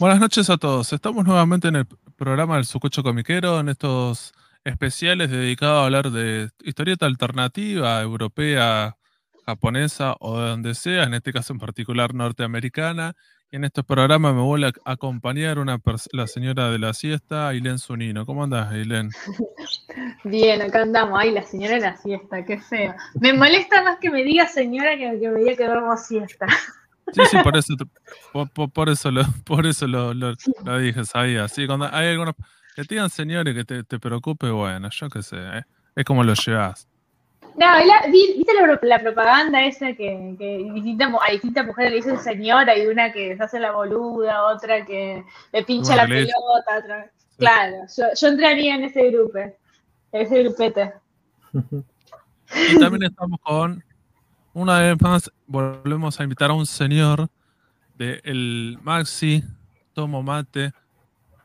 Buenas noches a todos. Estamos nuevamente en el programa del Sucucho Comiquero, en estos especiales dedicados a hablar de historieta alternativa, europea, japonesa o de donde sea, en este caso en particular norteamericana. Y en este programa me vuelve a acompañar una la señora de la siesta, Ailén Zunino. ¿Cómo andás, Ailén? Bien, acá andamos. Ay, la señora de la siesta, qué feo. Me molesta más que me diga señora que, me diga que duermo siesta. Sí, sí, por eso, por, eso lo, por eso lo, dije, sabía. Sí, cuando hay algunos que te digan señores que te, te preocupe, bueno, yo qué sé, ¿eh? es como lo llevas. No, ¿viste la, propaganda esa que, que distintas, a distintas mujeres le dicen señora y una que se hace la boluda, otra que le pincha la pelota, otra. Claro, yo, yo entraría en ese grupo, en ese grupete. Y también estamos con una vez más volvemos a invitar a un señor de el Maxi, Tomo Mate,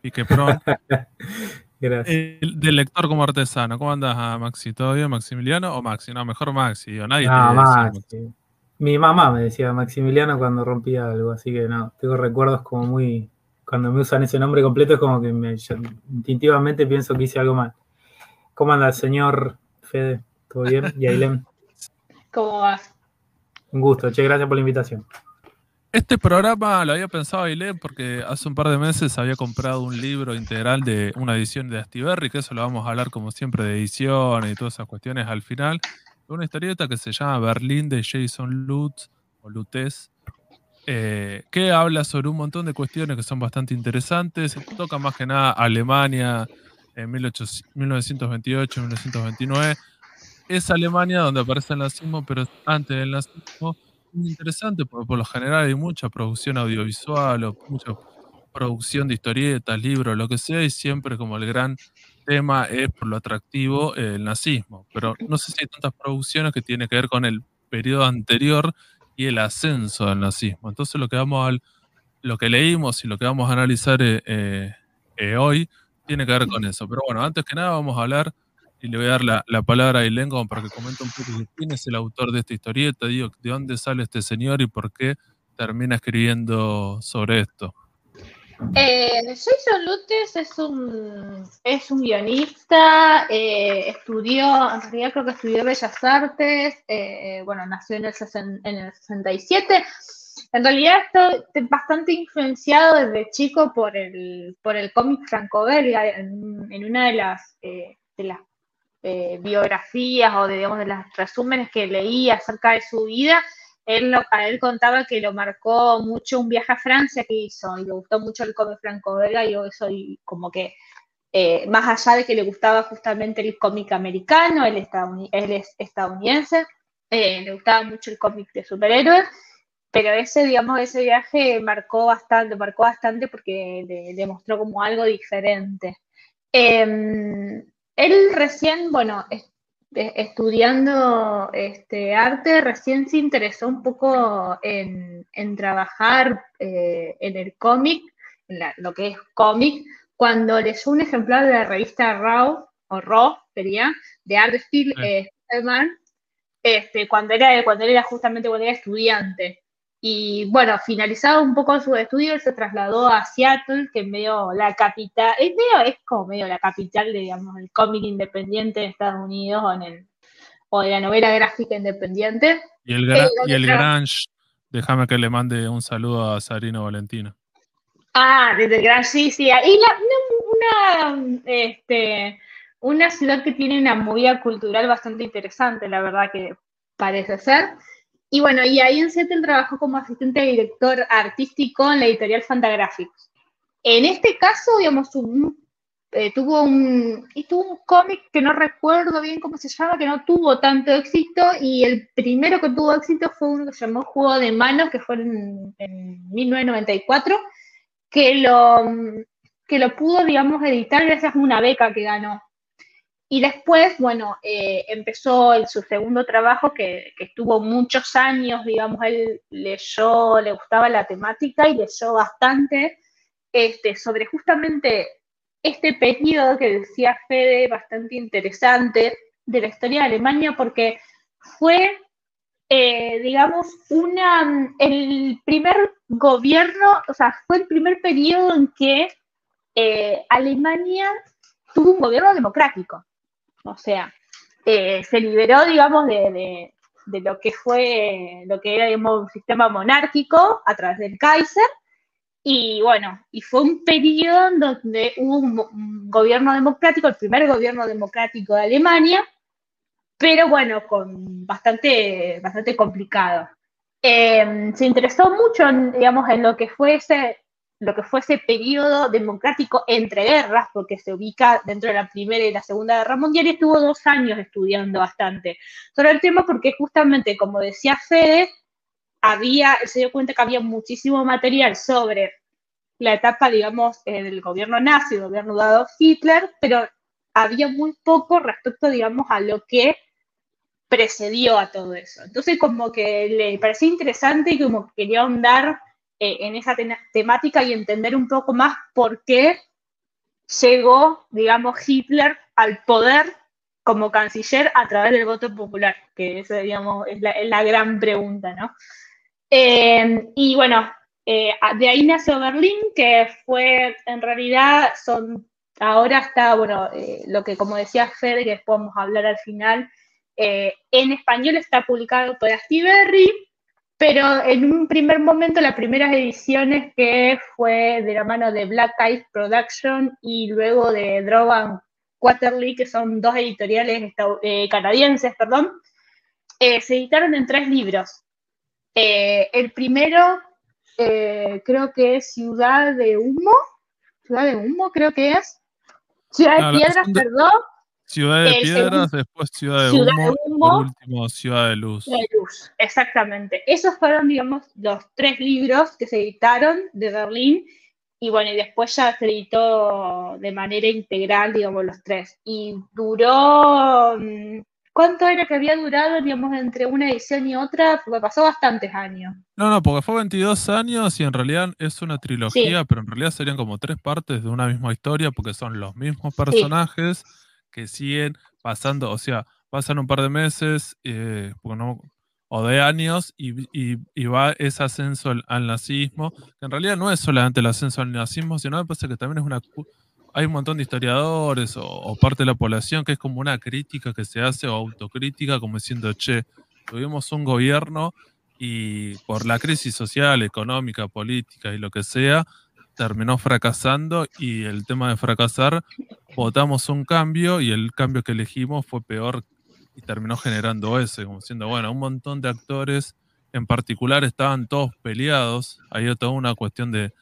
y que pronto Gracias. del lector como artesano. ¿Cómo andas, ah, Maxi? ¿Todo bien, Maximiliano o Maxi? No, mejor Maxi. O nadie no, Maxi. Mi mamá me decía Maximiliano cuando rompía algo, así que no, tengo recuerdos como muy. Cuando me usan ese nombre completo es como que me, instintivamente pienso que hice algo mal. ¿Cómo anda, señor Fede? ¿Todo bien? ¿Y Ailem? ¿Cómo vas? Un gusto, che, gracias por la invitación. Este programa lo había pensado Ailén porque hace un par de meses había comprado un libro integral de una edición de Astiberri, que eso lo vamos a hablar como siempre de ediciones y todas esas cuestiones al final. Una historieta que se llama Berlín de Jason Lutz o Lutz, eh, que habla sobre un montón de cuestiones que son bastante interesantes. Toca más que nada Alemania en 1928-1929 es Alemania donde aparece el nazismo, pero antes del nazismo, muy interesante porque por lo general hay mucha producción audiovisual o mucha producción de historietas, libros, lo que sea, y siempre como el gran tema es por lo atractivo el nazismo. Pero no sé si hay tantas producciones que tienen que ver con el periodo anterior y el ascenso del nazismo. Entonces lo que vamos a, lo que leímos y lo que vamos a analizar eh, eh, eh, hoy tiene que ver con eso. Pero bueno, antes que nada vamos a hablar y le voy a dar la, palabra a Ailén para que comente un poco quién es el autor de esta historieta, digo, de dónde sale este señor y por qué termina escribiendo sobre esto. Eh, Jason Lutz es un, es un guionista, eh, estudió, en realidad creo que estudió Bellas Artes, eh, bueno, nació en el, en el 67. En realidad estoy bastante influenciado desde chico por el, por el cómic franco-belga, en, una de las, eh, de las eh, biografías o de, digamos, de los resúmenes que leí acerca de su vida, él, a él contaba que lo marcó mucho un viaje a Francia que hizo y le gustó mucho el cómic franco-belga y yo soy como que eh, más allá de que le gustaba justamente el cómic americano, él, es estadounidense, eh, le gustaba mucho el cómic de superhéroes, pero ese, digamos, ese viaje marcó bastante, marcó bastante porque le, le mostró como algo diferente. Em, él recién, bueno, estudiando este, arte, recién se interesó un poco en, trabajar eh, en el cómic, en lo que es cómic, cuando leyó un ejemplar de la revista Raw, o Raw, sería, de Art Steel, eh, este, cuando, era, cuando era justamente cuando era estudiante. Y bueno, finalizado un poco su estudio, se trasladó a Seattle, que es medio la capital, es medio, es como medio la capital de, digamos, el cómic independiente de Estados Unidos o, en el, o de la novela gráfica independiente. Y el, eh, y el Grange, déjame que le mande un saludo a Sarino Valentino. Ah, desde el Grange, sí, sí. Y la, una, este, una ciudad que tiene una movida cultural bastante interesante, la verdad que parece ser. Y bueno, y ahí en Seattle trabajó como asistente de director artístico en la editorial Fantagraphics. En este caso, digamos, eh, tuvo un, un cómic que no recuerdo bien cómo se llama, que no tuvo tanto éxito, y el primero que tuvo éxito fue uno que se llamó Juego de Manos, que fue en, en 1994, que lo, que lo pudo, digamos, editar gracias a una beca que ganó. Y después, bueno, eh, empezó en su segundo trabajo que, estuvo muchos años, digamos, él leyó, le gustaba la temática y leyó bastante este, sobre justamente este periodo que decía Fede, bastante interesante de la historia de Alemania, porque fue eh, digamos, una, el primer gobierno, o sea, fue el primer periodo en que eh, Alemania tuvo un gobierno democrático. O sea, eh, se liberó, digamos, de, lo que fue, lo que era, un sistema monárquico a través del Kaiser. Y bueno, y fue un periodo donde hubo un gobierno democrático, el primer gobierno democrático de Alemania, pero bueno, con bastante, bastante complicado. Em, se interesó mucho, digamos, en lo que fue ese, lo que fue ese periodo democrático entre guerras, porque se ubica dentro de la Primera y la Segunda Guerra Mundial, y estuvo dos años estudiando bastante sobre el tema, porque justamente, como decía Fede, había, se dio cuenta que había muchísimo material sobre la etapa, digamos, del gobierno nazi, el gobierno dado Hitler, pero había muy poco respecto, digamos, a lo que precedió a todo eso. Entonces, como que le parecía interesante y como que quería ahondar eh, en esa temática y entender un poco más por qué llegó, digamos, Hitler al poder como canciller a través del voto popular, que esa, digamos, es la, gran pregunta, ¿no? Eh, y bueno, eh, de ahí nació Berlín, que fue, en realidad, son, ahora está, bueno, lo que como decía Fede, que podemos hablar al final, eh, en español está publicado por Astiberri, pero en un primer momento las primeras ediciones que fue de la mano de Black Eyes Production y luego de Drogan Quaterly, que son dos editoriales eh, canadienses, perdón, eh, se editaron en tres libros. el primero creo que es Ciudad de Humo, Ciudad de Humo creo que es, Ciudad de Piedras, perdón, Ciudad de Piedras, después Ciudad de, Humo, por último Ciudad de Luz. De Luz, exactamente. Esos fueron, digamos, los tres libros que se editaron de Berlín y bueno, y después ya se editó de manera integral, digamos, los tres. Y duró, mm, ¿cuánto era que había durado, digamos, entre una edición y otra? Porque pasó bastantes años. No, no, porque fue 22 años y en realidad es una trilogía, pero en realidad serían como tres partes de una misma historia porque son los mismos personajes que siguen pasando, o sea, pasan un par de meses eh, o de años y, va ese ascenso al, nazismo, que en realidad no es solamente el ascenso al nazismo, sino me que también es una... Hay un montón de historiadores o, parte de la población que es como una crítica que se hace o autocrítica, como diciendo, che, tuvimos un gobierno y por la crisis social, económica, política y lo que sea, terminó fracasando y el tema de fracasar, votamos un cambio y el cambio que elegimos fue peor y terminó generando ese, como diciendo, bueno, un montón de actores en particular estaban todos peleados, hay toda una cuestión de,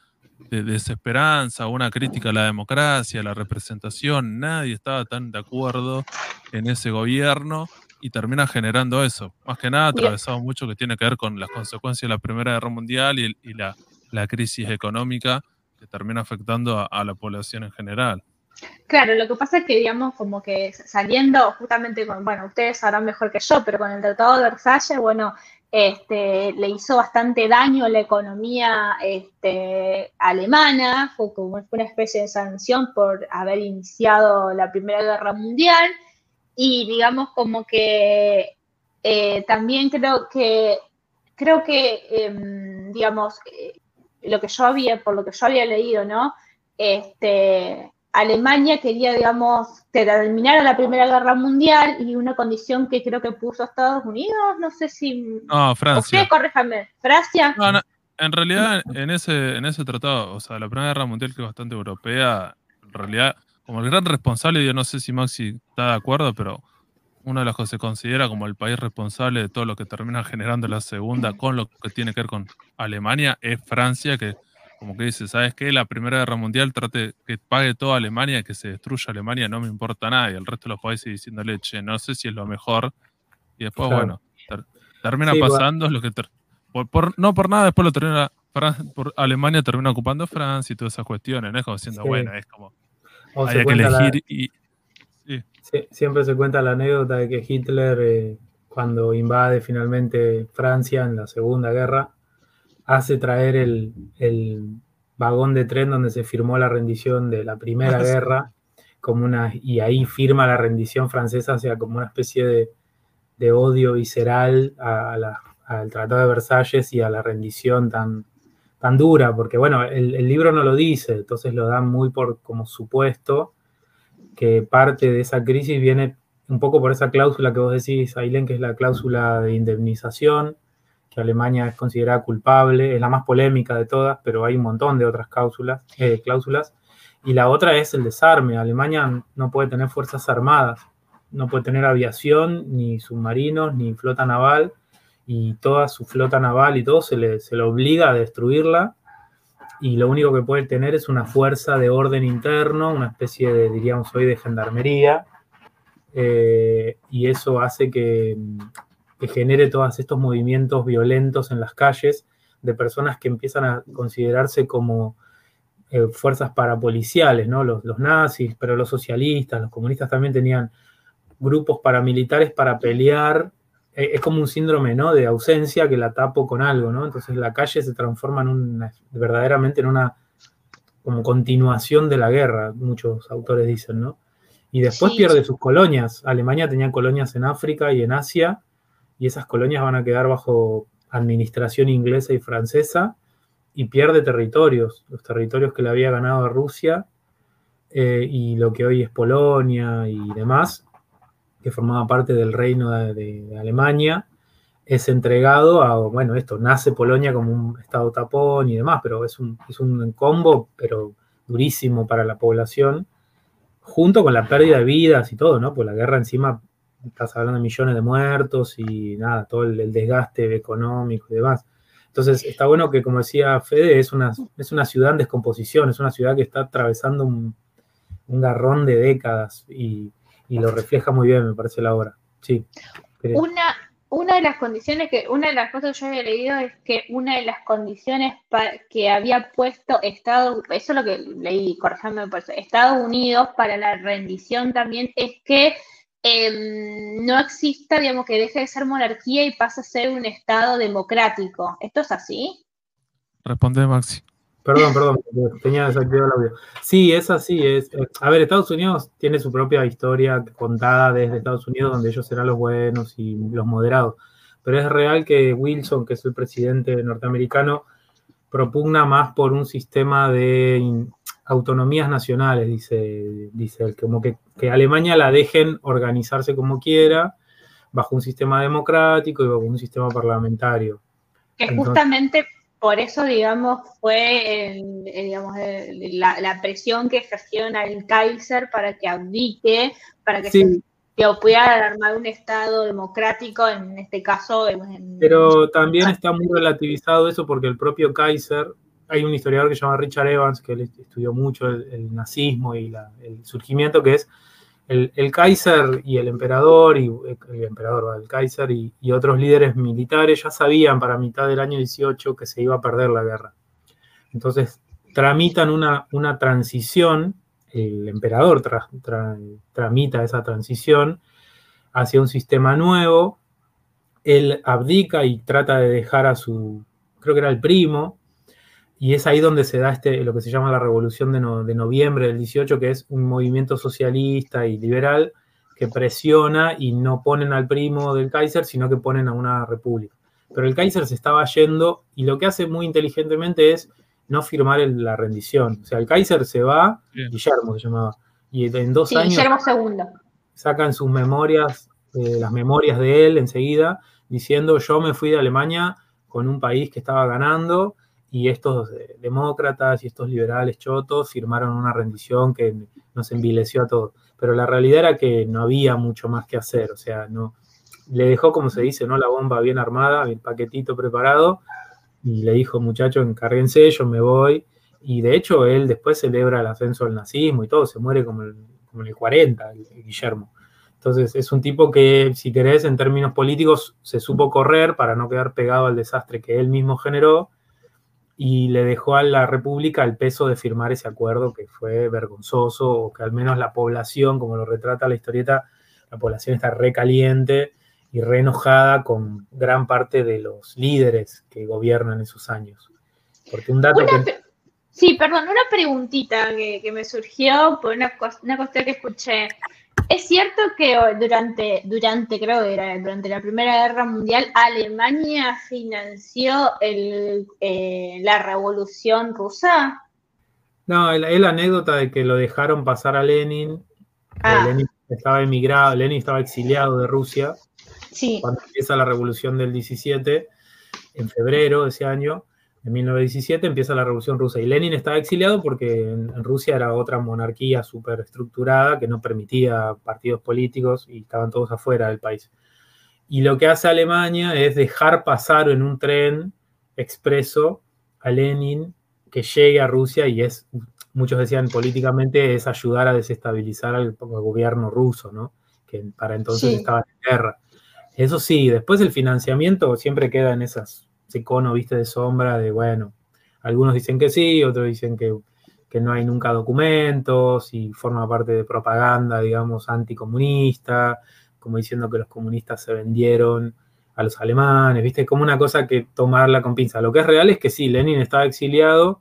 desesperanza, una crítica a la democracia, a la representación, nadie estaba tan de acuerdo en ese gobierno y termina generando eso. Más que nada atravesado mucho que tiene que ver con las consecuencias de la Primera Guerra Mundial y, la, la crisis económica termina afectando a, la población en general. Claro, lo que pasa es que, digamos, como que saliendo justamente con, bueno, ustedes sabrán mejor que yo, pero con el Tratado de Versalles, bueno, este, le hizo bastante daño a la economía este, alemana, fue como una especie de sanción por haber iniciado la Primera Guerra Mundial, y digamos como que eh, también creo que, creo que, em, digamos, eh, lo que yo había, por lo que yo había leído, ¿no? Este, Alemania quería, digamos, terminar la Primera Guerra Mundial y una condición que creo que puso Estados Unidos, no sé si... No, Francia. Usted, corréjame, ¿Francia? No, en realidad, en ese, en ese tratado, o sea, la Primera Guerra Mundial, que es bastante europea, en realidad, como el gran responsable, yo no sé si Maxi está de acuerdo, pero uno de los que se considera como el país responsable de todo lo que termina generando la segunda con lo que tiene que ver con Alemania es Francia, que como que dice, ¿sabes qué? La Primera Guerra Mundial trate que pague toda Alemania, que se destruya Alemania, no me importa nada, y el resto de los países diciéndole, che, no sé si es lo mejor. Y después, bueno, termina pasando, lo que por, no por nada, después lo termina, por Alemania termina ocupando Francia y todas esas cuestiones, ¿no? Es como diciendo, bueno, es como, hay que elegir y siempre se cuenta la anécdota de que Hitler, eh, cuando invade finalmente Francia en la Segunda Guerra, hace traer el, vagón de tren donde se firmó la rendición de la Primera Guerra, como una, y ahí firma la rendición francesa, o sea, como una especie de, de odio visceral al Tratado de Versalles y a la rendición tan, tan dura, porque bueno, el, libro no lo dice, entonces lo dan muy por como supuesto que parte de esa crisis viene un poco por esa cláusula que vos decís, Ailén, que es la cláusula de indemnización, que Alemania es considerada culpable, es la más polémica de todas, pero hay un montón de otras cláusulas, eh, cláusulas. Y la otra es el desarme. Alemania no puede tener fuerzas armadas, no puede tener aviación, ni submarinos, ni flota naval, y toda su flota naval y todo se le, se le obliga a destruirla, y lo único que puede tener es una fuerza de orden interno, una especie de, diríamos hoy, de gendarmería, eh, y eso hace que, genere todos estos movimientos violentos en las calles de personas que empiezan a considerarse como eh, fuerzas parapoliciales, ¿no? Los, los, nazis, pero los socialistas, los comunistas también tenían grupos paramilitares para pelear. Eh, es como un síndrome, ¿no? De ausencia que la tapo con algo, ¿no? Entonces la calle se transforma en una, verdaderamente en una como continuación de la guerra, muchos autores dicen, ¿no? Y después pierde sus colonias. Alemania tenía colonias en África y en Asia, y esas colonias van a quedar bajo administración inglesa y francesa, y pierde territorios, los territorios que le había ganado a Rusia, eh, y lo que hoy es Polonia y demás, que formaba parte del reino de, Alemania, es entregado a, bueno, esto, nace Polonia como un estado tapón y demás, pero es un, es un combo, pero durísimo para la población junto con la pérdida de vidas y todo, ¿no? Pues la guerra encima, estás hablando de millones de muertos y nada, todo el, desgaste económico y demás. Entonces, está bueno que, como decía Fede, es una, es una ciudad en descomposición, es una ciudad que está atravesando un, garrón de décadas y, y, lo refleja muy bien, me parece la obra. Sí. Una, una de las condiciones que, una de las cosas que yo había leído es que una de las condiciones que había puesto Estados, eso es lo que leí, corrijándome por eso, Estados Unidos para la rendición también es que em, no exista, digamos, que deje de ser monarquía y pase a ser un Estado democrático. ¿Esto es así? Responde Maxi. Perdón, perdón, tenía desactivado el audio. Sí, es así. Es, eh, a ver, Estados Unidos tiene su propia historia contada desde Estados Unidos, donde ellos serán los buenos y los moderados. Pero es real que Wilson, que es el presidente norteamericano, propugna más por un sistema de autonomías nacionales, dice, dice él, como que, que Alemania la dejen organizarse como quiera, bajo un sistema democrático y bajo un sistema parlamentario. Que justamente por eso, digamos, fue digamos, la, presión que ejercieron al Kaiser para que abdique, para que se pudiera armar un Estado democrático, en este caso. Pero también está muy relativizado eso porque el propio Kaiser, hay un historiador que se llama Richard Evans, que él estudió mucho el, nazismo y el surgimiento, que es el, Kaiser y el emperador, y el emperador, el Kaiser y, otros líderes militares ya sabían para mitad del año 18 que se iba a perder la guerra. Entonces tramitan una, una transición, el emperador tramita esa transición hacia un sistema nuevo, él abdica y trata de dejar a su, creo que era el primo, y es ahí donde se da este, lo que se llama la revolución de, noviembre del 18, que es un movimiento socialista y liberal que presiona y no ponen al primo del Kaiser, sino que ponen a una república. Pero el Kaiser se estaba yendo y lo que hace muy inteligentemente es no firmar la rendición. O sea, el Kaiser se va, Guillermo se llamaba, y en dos años Guillermo II. sacan sus memorias, eh, las memorias de él enseguida, diciendo yo me fui de Alemania con un país que estaba ganando y estos eh, demócratas y estos liberales chotos firmaron una rendición que nos envileció a todos. Pero la realidad era que no había mucho más que hacer, o sea, no le dejó, como se dice, ¿no? La bomba bien armada, el paquetito preparado, y le dijo, muchachos, encárguense, yo me voy. Y de hecho, él después celebra el ascenso del nazismo y todo, se muere como, como en el 40, Guillermo. Entonces, es un tipo que, si querés, en términos políticos, se supo correr para no quedar pegado al desastre que él mismo generó y le dejó a la República el peso de firmar ese acuerdo que fue vergonzoso, o que al menos la población, como lo retrata la historieta, la población está recaliente y re enojada con gran parte de los líderes que gobiernan esos años. Porque un dato Sí, perdón, una preguntita que, me surgió por una, una cuestión que escuché. Es cierto que durante, durante, creo que era durante la Primera Guerra Mundial, Alemania financió el, eh, la revolución rusa. No, es la anécdota de que lo dejaron pasar a Lenin. Ah. Lenin estaba emigrado, Lenin estaba exiliado de Rusia. Sí. Cuando empieza la revolución del 17, en febrero de ese año, en 1917 empieza la Revolución Rusa y Lenin estaba exiliado porque en, Rusia era otra monarquía súper estructurada que no permitía partidos políticos y estaban todos afuera del país. Y lo que hace Alemania es dejar pasar en un tren expreso a Lenin que llegue a Rusia y es, muchos decían políticamente, es ayudar a desestabilizar al, gobierno ruso, ¿no? que para entonces estaba en guerra. Eso sí, después el financiamiento siempre queda en esas ese cono, viste, de sombra, de bueno, algunos dicen que sí, otros dicen que, no hay nunca documentos y forma parte de propaganda, digamos, anticomunista, como diciendo que los comunistas se vendieron a los alemanes, viste, como una cosa que tomarla con pinza. Lo que es real es que sí, Lenin estaba exiliado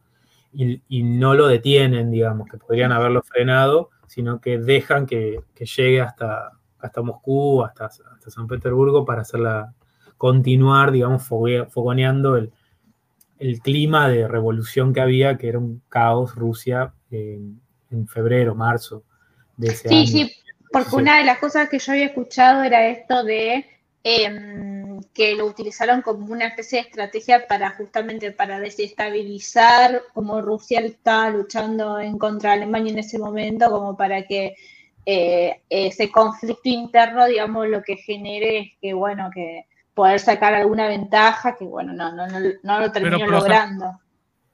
y, no lo detienen, digamos, que podrían haberlo frenado, sino que dejan que, llegue hasta, hasta Moscú, hasta, hasta San Petersburgo para hacer la, continuar, digamos, fogoneando el, clima de revolución que había, que era un caos Rusia en, febrero, marzo de ese sí, año. Sí, sí, porque una de las cosas que yo había escuchado era esto de em, que lo utilizaron como una especie de estrategia para justamente para desestabilizar como Rusia estaba luchando en contra de Alemania en ese momento, como para que eh, ese conflicto interno, digamos, lo que genere es que, bueno, que poder sacar alguna ventaja que, bueno, no, no, no, lo termino logrando.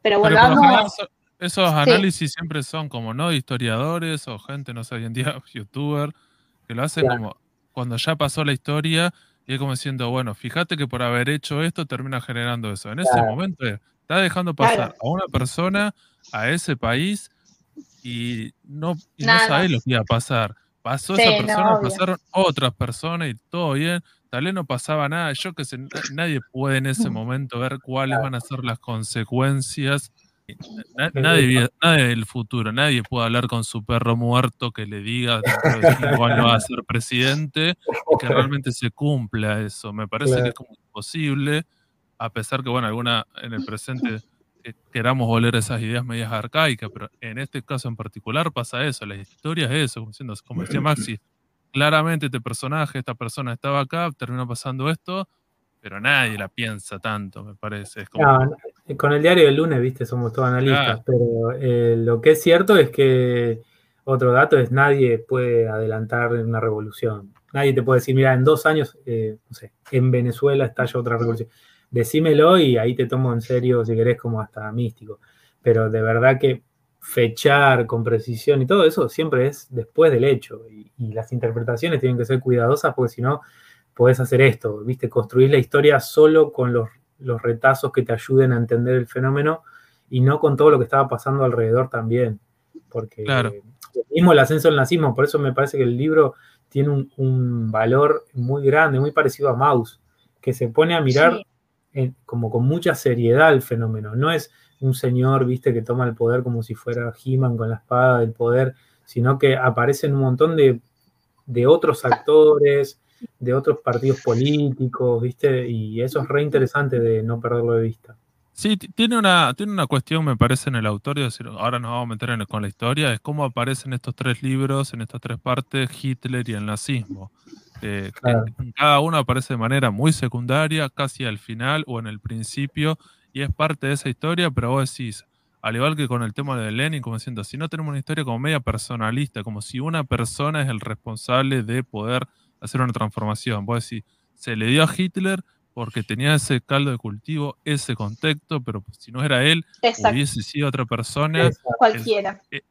Pero bueno, vamos... Esos análisis siempre son como, ¿no? Historiadores o gente, no sé, hoy en día, youtuber, que lo hacen como cuando ya pasó la historia y es como diciendo, bueno, fíjate que por haber hecho esto termina generando eso. En ese momento está dejando pasar a una persona a ese país y no, y no sabes lo que iba a pasar. Pasó esa persona, pasaron otras personas y todo bien tal vez no pasaba nada. Yo que sé, nadie puede en ese momento ver cuáles van a ser las consecuencias. nadie, nadie del futuro, nadie puede hablar con su perro muerto que le diga años va a ser presidente y que realmente se cumpla eso. Me parece que es como imposible, a pesar que, bueno, alguna en el presente eh, queramos volver esas ideas medias arcaicas, pero en este caso en particular pasa eso, la historia es eso, como, como decía Maxi, claramente este personaje, esta persona estaba acá, terminó pasando esto, pero nadie la piensa tanto, me parece. con el diario del lunes, viste, somos todos analistas, pero eh, lo que es cierto es que otro dato es nadie puede adelantar una revolución. Nadie te puede decir, mira, en dos años, eh, no sé, en Venezuela estalla otra revolución. Decímelo y ahí te tomo en serio, si querés, como hasta místico. Pero de verdad que fechar con precisión y todo eso siempre es después del hecho. Y, las interpretaciones tienen que ser cuidadosas porque si no, podés hacer esto, ¿viste? Construir la historia solo con los, retazos que te ayuden a entender el fenómeno y no con todo lo que estaba pasando alrededor también. Porque claro. mismo el ascenso del nazismo, por eso me parece que el libro tiene un, valor muy grande, muy parecido a Maus, que se pone a mirar como con mucha seriedad el fenómeno. No es un señor, viste, que toma el poder como si fuera He-Man con la espada del poder, sino que aparecen un montón de, otros actores, de otros partidos políticos, viste, y eso es re interesante de no perderlo de vista. Sí, tiene una, tiene una cuestión, me parece, en el autor, y decir, ahora nos vamos a meter con la historia, es cómo aparecen estos tres libros, en estas tres partes, Hitler y el nazismo. Eh, cada uno aparece de manera muy secundaria, casi al final o en el principio, y es parte de esa historia, pero vos decís, al igual que con el tema de Lenin, como diciendo, si no tenemos una historia como media personalista, como si una persona es el responsable de poder hacer una transformación, vos decís, se le dio a Hitler porque tenía ese caldo de cultivo, ese contexto, pero si no era él, hubiese sido otra persona. Cualquiera. Eh,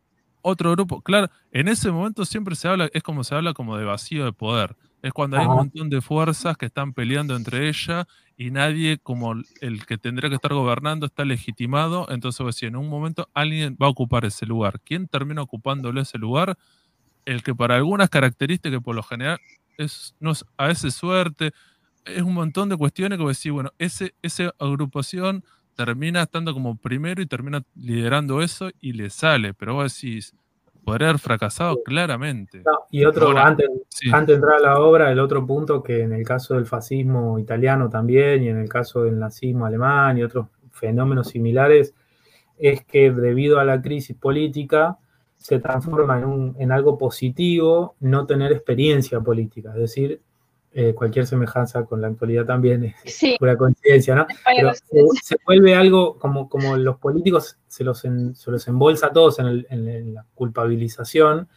otro grupo, claro, en ese momento siempre se habla, es como se habla como de vacío de poder. Es cuando hay un montón de fuerzas que están peleando entre ellas y nadie como el que tendría que estar gobernando está legitimado, entonces si en un momento alguien va a ocupar ese lugar. ¿Quién termina ocupándole ese lugar? El que para algunas características que por lo general es, no a veces suerte, es un montón de cuestiones que decir, bueno, ese, esa agrupación termina estando como primero y termina liderando eso y le sale, pero vos decís, podría haber fracasado claramente. y otro, antes, antes de entrar a la obra, el otro punto que en el caso del fascismo italiano también y en el caso del nazismo alemán y otros fenómenos similares, es que debido a la crisis política se transforma en, en algo positivo no tener experiencia política, es decir, eh, cualquier semejanza con la actualidad también es pura coincidencia, ¿no? Pero se, vuelve algo como, como los políticos se los, se los embolsa a todos en, la culpabilización.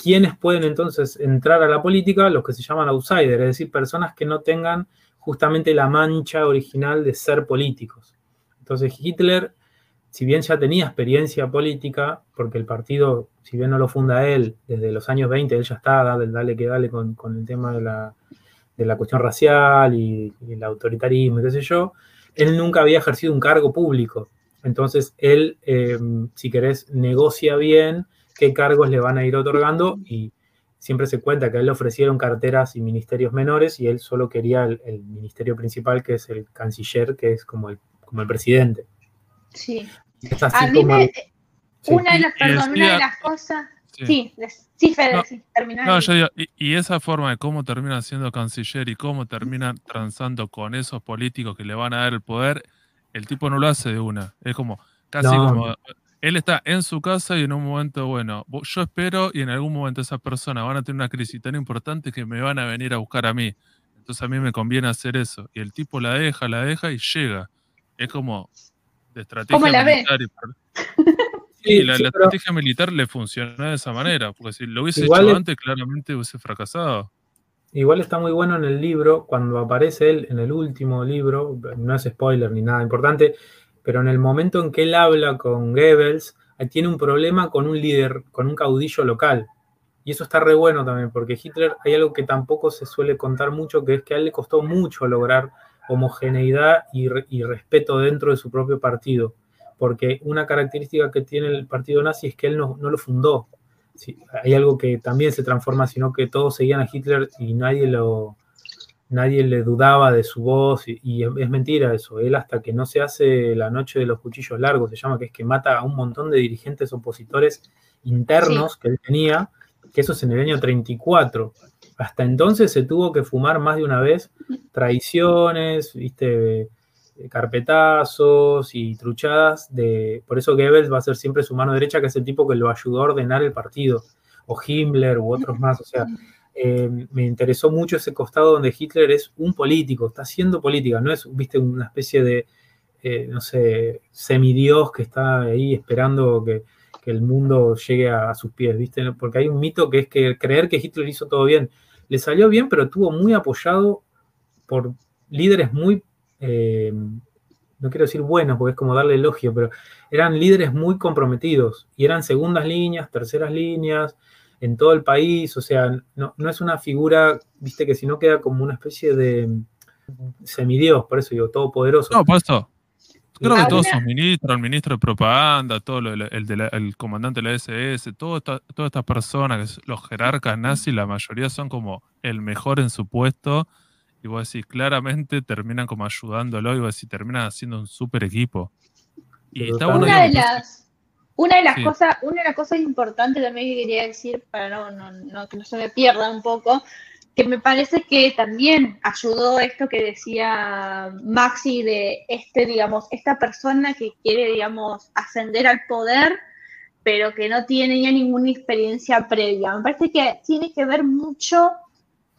¿Quiénes pueden entonces entrar a la política? Los que se llaman outsiders, es decir, personas que no tengan justamente la mancha original de ser políticos. Entonces Hitler, si bien ya tenía experiencia política, porque el partido, si bien no lo funda él, desde los años 20 él ya está, dale, dale que dale con el tema de la, de la cuestión racial y, el autoritarismo, qué sé yo, él nunca había ejercido un cargo público. Entonces, él, em, si querés, negocia bien qué cargos le van a ir otorgando y siempre se cuenta que a él le ofrecieron carteras y ministerios menores y él solo quería el, ministerio principal, que es el canciller, que es como el, como el presidente. Sí. a mí me, una, de las, perdón, una de las cosas Sí, sí, Fede, sí, No, yo digo, y, esa forma de cómo termina siendo canciller y cómo termina transando con esos políticos que le van a dar el poder, el tipo no lo hace de una. Es como, casi como, él está en su casa y en un momento, bueno, yo espero y en algún momento esas personas van a tener una crisis tan importante que me van a venir a buscar a mí. Entonces a mí me conviene hacer eso. Y el tipo la deja, la deja y llega. Es como de estrategia ¿Cómo la ve? Sí, la, estrategia militar le funcionó de esa manera, porque si lo hubiese hecho antes, claramente hubiese fracasado. Igual está muy bueno en el libro, cuando aparece él en el último libro, no es spoiler ni nada importante, pero en el momento en que él habla con Goebbels, tiene un problema con un líder, con un caudillo local. Y eso está re bueno también, porque Hitler hay algo que tampoco se suele contar mucho, que es que a él le costó mucho lograr homogeneidad y, y respeto dentro de su propio partido porque una característica que tiene el partido nazi es que él no, lo fundó. hay algo que también se transforma, sino que todos seguían a Hitler y nadie lo nadie le dudaba de su voz y, es, mentira eso. Él hasta que no se hace la noche de los cuchillos largos, se llama, que es que mata a un montón de dirigentes opositores internos que él tenía, que eso es en el año 34. Hasta entonces se tuvo que fumar más de una vez traiciones, viste, carpetazos y truchadas. De, por eso Goebbels va a ser siempre su mano derecha, que es el tipo que lo ayudó a ordenar el partido, o Himmler u otros más. O sea, eh, me interesó mucho ese costado donde Hitler es un político, está haciendo política, no es, viste, una especie de, eh, no sé, semidios que está ahí esperando que, el mundo llegue a, sus pies, viste, porque hay un mito que es que creer que Hitler hizo todo bien. Le salió bien, pero estuvo muy apoyado por líderes muy eh, no quiero decir buenos porque es como darle elogio, pero eran líderes muy comprometidos y eran segundas líneas, terceras líneas en todo el país, o sea, no, es una figura, viste, que si no queda como una especie de semidios, por eso digo, todopoderoso. No, por eso. Creo que todos sus ministros, el ministro de propaganda, todo el, el comandante de la SS, todas estas personas, los jerarcas nazis, la mayoría son como el mejor en su puesto y vos decís, claramente terminan como ayudándolo y vos decís, terminan haciendo un super equipo. Y está una, de las, una de las cosas, una de las cosas importantes también que quería decir, para no, no, no, que no se me pierda un poco, que me parece que también ayudó esto que decía Maxi de este, digamos, esta persona que quiere, digamos, ascender al poder, pero que no tiene ya ninguna experiencia previa. Me parece que tiene que ver mucho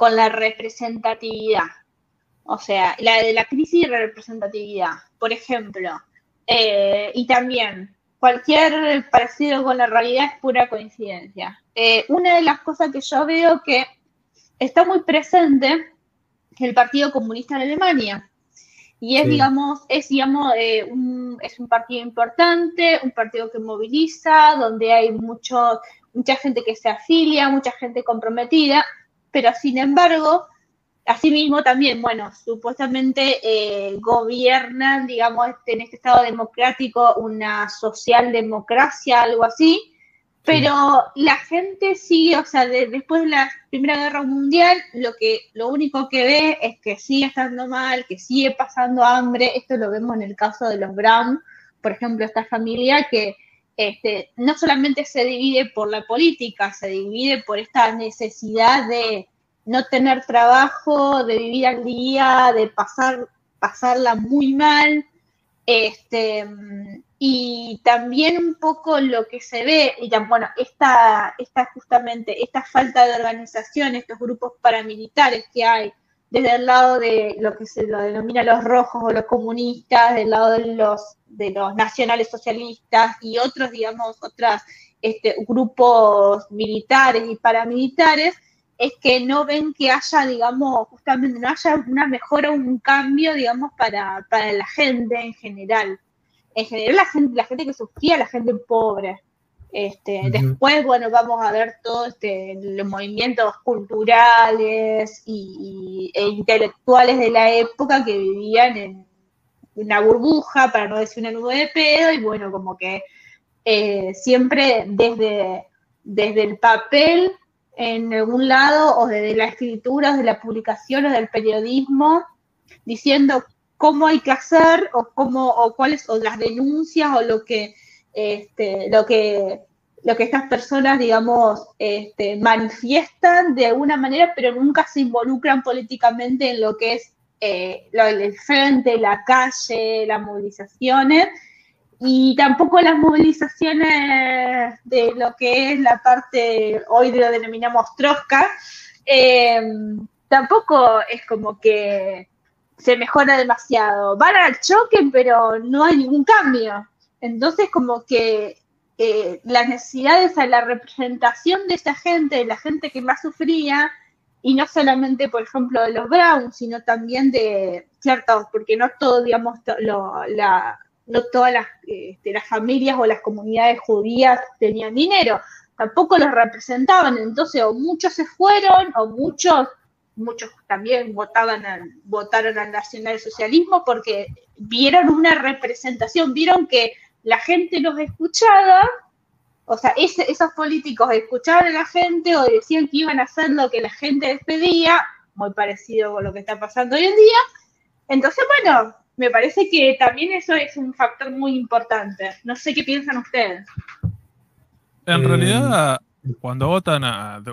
con la representatividad. O sea, la de la crisis de representatividad, por ejemplo. Eh, y también, cualquier parecido con la realidad es pura coincidencia. Eh, una de las cosas que yo veo que está muy presente es el Partido Comunista en Alemania. Y es, digamos, es, digamos, eh, un, es un partido importante, un partido que moviliza, donde hay mucho, mucha gente que se afilia, mucha gente comprometida pero sin embargo, asimismo también, bueno, supuestamente eh, gobiernan, digamos, este, en este Estado democrático una socialdemocracia, algo así, pero la gente sigue, o sea, después de la Primera Guerra Mundial, lo, que, lo único que ve es que sigue estando mal, que sigue pasando hambre, esto lo vemos en el caso de los Brown, por ejemplo, esta familia que este, no solamente se divide por la política, se divide por esta necesidad de no tener trabajo, de vivir al día, de pasar, pasarla muy mal. Este, y también un poco lo que se ve, y bueno, esta, esta justamente, esta falta de organización, estos grupos paramilitares que hay, desde el lado de lo que se lo denomina los rojos o los comunistas, del lado de los, de los nacionales socialistas y otros, digamos, otros este, grupos militares y paramilitares, es que no ven que haya, digamos, justamente no haya una mejora, un cambio, digamos, para, para la gente en general. En general, la gente, la gente que sufría, la gente pobre. Este, Después, bueno, vamos a ver todos este, los movimientos culturales y, e intelectuales de la época que vivían en una burbuja, para no decir una nube de pedo, y bueno, como que eh, siempre desde, desde el papel en algún lado, o desde la escritura, o de la publicación, o del periodismo, diciendo cómo hay que hacer, o cómo, o cuáles, o las denuncias, o lo que este, lo, que, lo que estas personas, digamos, este, manifiestan de alguna manera, pero nunca se involucran políticamente en lo que es eh, el frente, la calle, las movilizaciones, y tampoco las movilizaciones de lo que es la parte, hoy lo denominamos trosca, em, tampoco es como que se mejora demasiado. Van al choque, pero no hay ningún cambio. Entonces, como que eh, las necesidades a la representación de esta gente, de la gente que más sufría, y no solamente, por ejemplo, de los Browns, sino también de ciertos, porque no todo, digamos, no todas las, este, las familias o las comunidades judías tenían dinero, tampoco los representaban, entonces o muchos se fueron o muchos muchos también votaban votaron al nacionalsocialismo porque vieron una representación, vieron que la gente los escuchaba, o sea, esos políticos escuchaban a la gente o decían que iban a hacer lo que la gente les pedía, muy parecido con lo que está pasando hoy en día. Entonces, bueno, me parece que también eso es un factor muy importante. No sé qué piensan ustedes. En realidad, cuando votan a...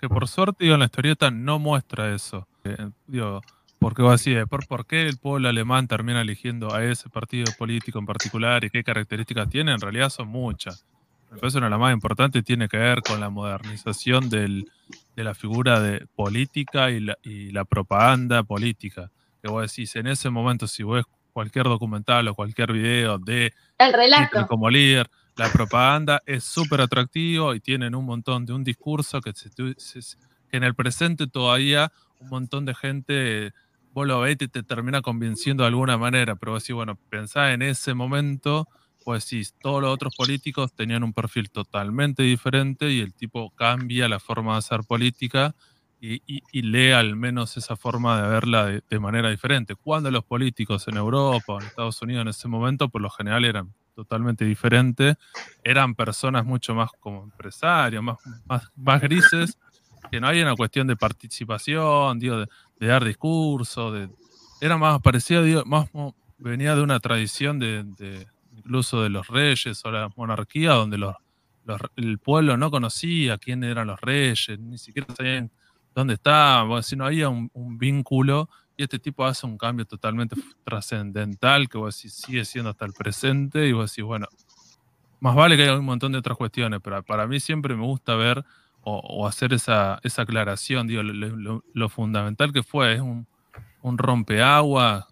Que por suerte, digo, en la historieta no muestra eso. Eh, digo, porque vos decís, ¿por, ¿por qué el pueblo alemán termina eligiendo a ese partido político en particular y qué características tiene? En realidad son muchas. Me parece una de las más importantes tiene que ver con la modernización del, de la figura de política y la, y la, propaganda política. Que vos decís, en ese momento, si ves cualquier documental o cualquier video de el relato como líder, la propaganda es súper atractivo y tienen un montón de un discurso que, se, que en el presente todavía un montón de gente vos lo ves y te termina convenciendo de alguna manera, pero vos decís, bueno, pensá en ese momento, pues sí, todos los otros políticos tenían un perfil totalmente diferente y el tipo cambia la forma de hacer política y, lee al menos esa forma de verla de, manera diferente. Cuando los políticos en Europa en Estados Unidos en ese momento, por lo general eran totalmente diferentes, eran personas mucho más como empresarios, más, más, más grises, que no hay una cuestión de participación, digo, de, de dar discursos, de, era más parecido, más venía de una tradición de, incluso de los reyes o la monarquía, donde los, el pueblo no conocía quién eran los reyes, ni siquiera sabían dónde estaban, si no había un, vínculo, y este tipo hace un cambio totalmente trascendental que vos decís, sigue siendo hasta el presente, y vos decís, bueno, más vale que haya un montón de otras cuestiones, pero para mí siempre me gusta ver o, hacer esa, esa aclaración, digo, lo, fundamental que fue, es un, un rompeagua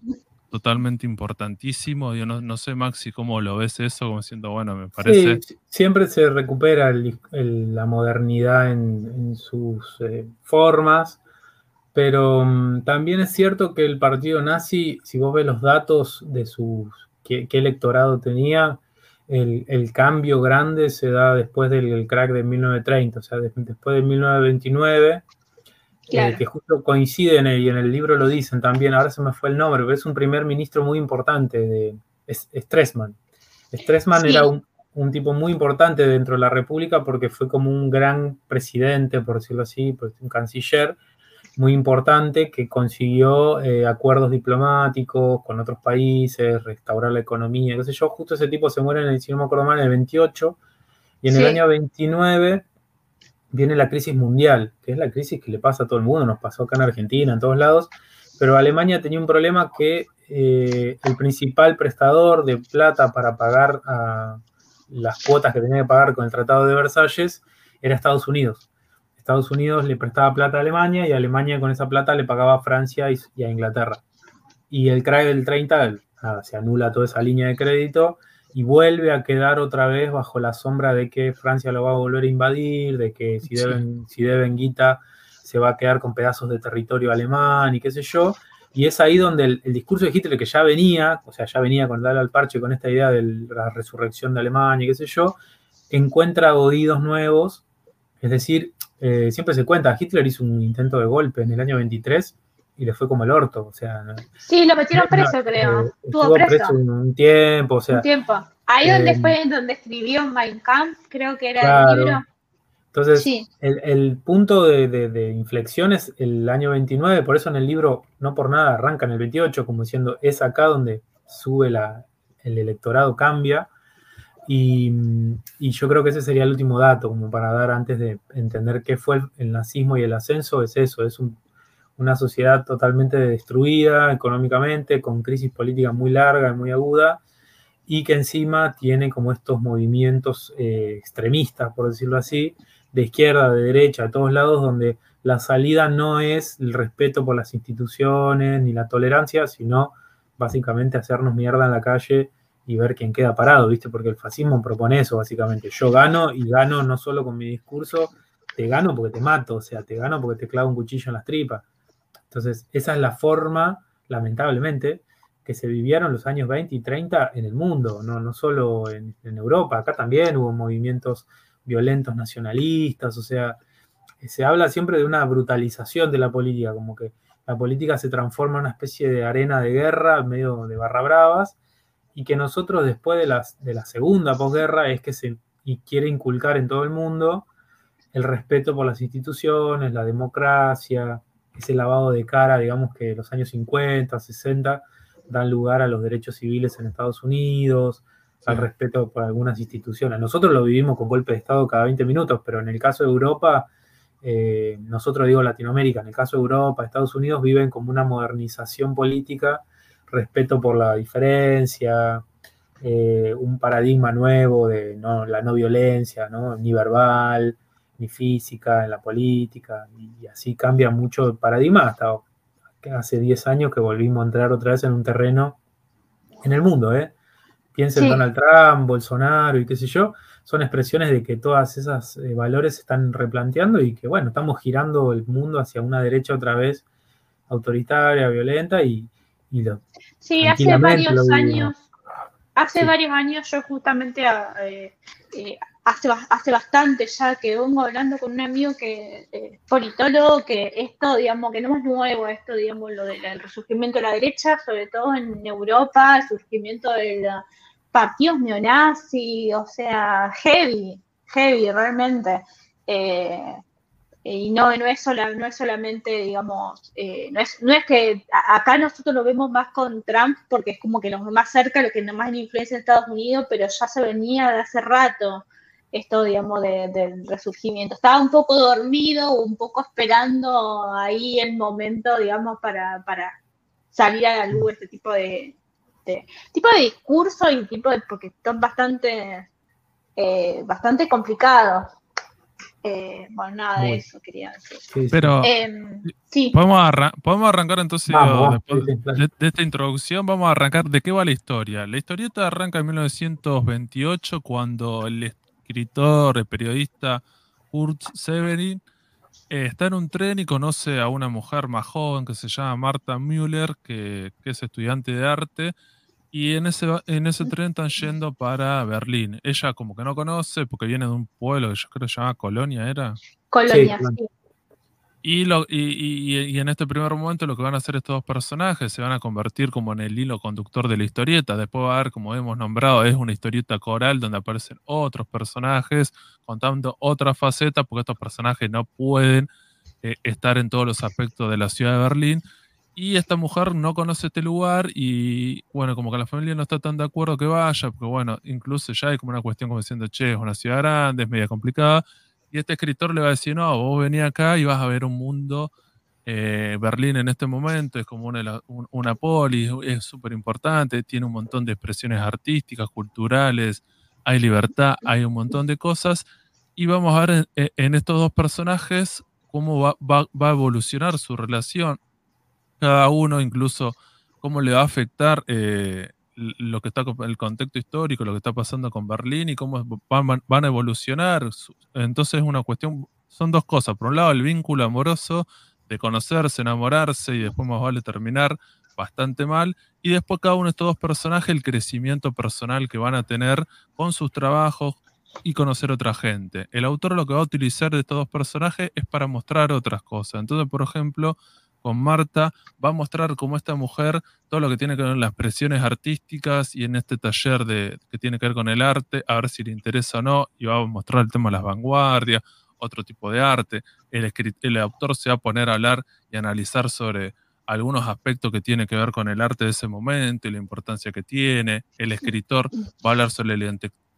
totalmente importantísimo. Yo no, no, sé, Maxi, cómo lo ves eso, como siendo, bueno, me parece. siempre se recupera la modernidad en, sus eh, formas, pero mm, también es cierto que el partido nazi, si vos ves los datos de sus qué electorado tenía, el, cambio grande se da después del crack de 1930, o sea, después de 1929, eh, que justo coinciden y en el libro lo dicen también, ahora se me fue el nombre, pero es un primer ministro muy importante, de Stressman. Stressman era un, tipo muy importante dentro de la República porque fue como un gran presidente, por decirlo así, pues, un canciller muy importante que consiguió eh, acuerdos diplomáticos con otros países, restaurar la economía, sé yo. Justo ese tipo se muere en el, si no me acuerdo mal, en el 28 y en el año 29 viene la crisis mundial, que es la crisis que le pasa a todo el mundo, nos pasó acá en Argentina, en todos lados, pero Alemania tenía un problema que eh, el principal prestador de plata para pagar las cuotas que tenía que pagar con el Tratado de Versalles era Estados Unidos. Estados Unidos le prestaba plata a Alemania y Alemania con esa plata le pagaba a Francia y, a Inglaterra. Y el CRAE del 30 se anula toda esa línea de crédito y vuelve a quedar otra vez bajo la sombra de que Francia lo va a volver a invadir, de que si deben, si deben guita se va a quedar con pedazos de territorio alemán y qué sé yo. Y es ahí donde el, discurso de Hitler, que ya venía, o sea, ya venía con darle al parche con esta idea de la resurrección de Alemania y qué sé yo, encuentra oídos nuevos. Es decir, eh, siempre se cuenta, Hitler hizo un intento de golpe en el año 23 y le fue como el orto, o sea... Sí, lo metieron preso, creo. Eh, Estuvo preso. un, tiempo, o sea... Un tiempo. Ahí donde eh, fue donde escribió Mein Kampf, creo que era el libro. Entonces, el, punto de, inflexión es el año 29, por eso en el libro, no por nada, arranca en el 28, como diciendo, es acá donde sube la, el electorado, cambia. Y, y, yo creo que ese sería el último dato, como para dar antes de entender qué fue el nazismo y el ascenso, es eso, es un, una sociedad totalmente destruida económicamente, con crisis política muy larga y muy aguda, y que encima tiene como estos movimientos eh, extremistas, por decirlo así, de izquierda, de derecha, a todos lados, donde la salida no es el respeto por las instituciones ni la tolerancia, sino básicamente hacernos mierda en la calle y ver quién queda parado, ¿viste? Porque el fascismo propone eso, básicamente. Yo gano y gano no solo con mi discurso, te gano porque te mato, o sea, te gano porque te clavo un cuchillo en las tripas. Entonces, esa es la forma, lamentablemente, que se vivieron los años 20 y 30 en el mundo, no, no solo en, Europa, acá también hubo movimientos violentos nacionalistas, o sea, se habla siempre de una brutalización de la política, como que la política se transforma en una especie de arena de guerra, medio de barra bravas, y que nosotros después de, las, de la segunda posguerra es que se y quiere inculcar en todo el mundo el respeto por las instituciones, la democracia, ese lavado de cara, digamos que los años 50, 60 dan lugar a los derechos civiles en Estados Unidos, al respeto por algunas instituciones. Nosotros lo vivimos con golpe de Estado cada 20 minutos, pero en el caso de Europa, eh, nosotros digo Latinoamérica, en el caso de Europa, Estados Unidos viven como una modernización política, respeto por la diferencia, eh, un paradigma nuevo de la no violencia, ¿no? ni verbal, ni física, en la política, y, así cambia mucho el paradigma hasta hace 10 años que volvimos a entrar otra vez en un terreno en el mundo, ¿eh? Piensa en Donald Trump, Bolsonaro y qué sé yo, son expresiones de que todas esas eh, valores se están replanteando y que, bueno, estamos girando el mundo hacia una derecha otra vez autoritaria, violenta y, Sí, hace varios años, hace varios años yo justamente eh, eh, hace, hace bastante ya que vengo hablando con un amigo que es politólogo, que esto, digamos, que no es nuevo, esto, digamos, lo del resurgimiento de la derecha, sobre todo en Europa, el surgimiento de los partidos neonazis, o sea, heavy, heavy, realmente. Eh, y no, no, es sola, no es solamente, digamos, eh, no, es, no es que acá nosotros lo vemos más con Trump porque es como que nos más cerca, lo que más influencia en Estados Unidos, pero ya se venía de hace rato esto, digamos, del resurgimiento. Estaba un poco dormido, un poco esperando ahí el momento, digamos, para, para salir a la luz este tipo de, tipo de discurso y tipo de, porque son bastante, eh, bastante complicados. Eh, bueno, nada de eso quería decir. Pero em, sí. ¿podemos, podemos arrancar entonces después de, de, esta introducción, vamos a arrancar de qué va la historia. La historieta arranca en 1928 cuando el escritor, periodista Kurt Severin, eh, está en un tren y conoce a una mujer más joven que se llama Marta Müller, que, es estudiante de arte, y en ese, en ese tren están yendo para Berlín. Ella como que no conoce porque viene de un pueblo que yo creo que se llama Colonia, ¿era? Colonia, sí. Y, lo, y, en este primer momento lo que van a hacer estos dos personajes se van a convertir como en el hilo conductor de la historieta. Después va a haber, como hemos nombrado, es una historieta coral donde aparecen otros personajes contando otra faceta porque estos personajes no pueden eh, estar en todos los aspectos de la ciudad de Berlín. Y esta mujer no conoce este lugar y, bueno, como que la familia no está tan de acuerdo que vaya, porque, bueno, incluso ya hay como una cuestión como diciendo, che, es una ciudad grande, es media complicada. Y este escritor le va a decir, no, vos venís acá y vas a ver un mundo. Eh, Berlín en este momento es como una, una polis, es súper importante, tiene un montón de expresiones artísticas, culturales, hay libertad, hay un montón de cosas. Y vamos a ver en, estos dos personajes cómo va, va, a evolucionar su relación, cada uno, incluso cómo le va a afectar eh, lo que está el contexto histórico, lo que está pasando con Berlín y cómo van, van, a evolucionar. Entonces es una cuestión, son dos cosas. Por un lado, el vínculo amoroso de conocerse, enamorarse y después más vale terminar bastante mal. Y después cada uno de estos dos personajes, el crecimiento personal que van a tener con sus trabajos y conocer otra gente. El autor lo que va a utilizar de estos dos personajes es para mostrar otras cosas. Entonces, por ejemplo, con Marta va a mostrar cómo esta mujer, todo lo que tiene que ver con las expresiones artísticas y en este taller de, que tiene que ver con el arte, a ver si le interesa o no, y va a mostrar el tema de las vanguardias, otro tipo de arte. El, el autor se va a poner a hablar y analizar sobre algunos aspectos que tiene que ver con el arte de ese momento y la importancia que tiene. El escritor va a hablar sobre la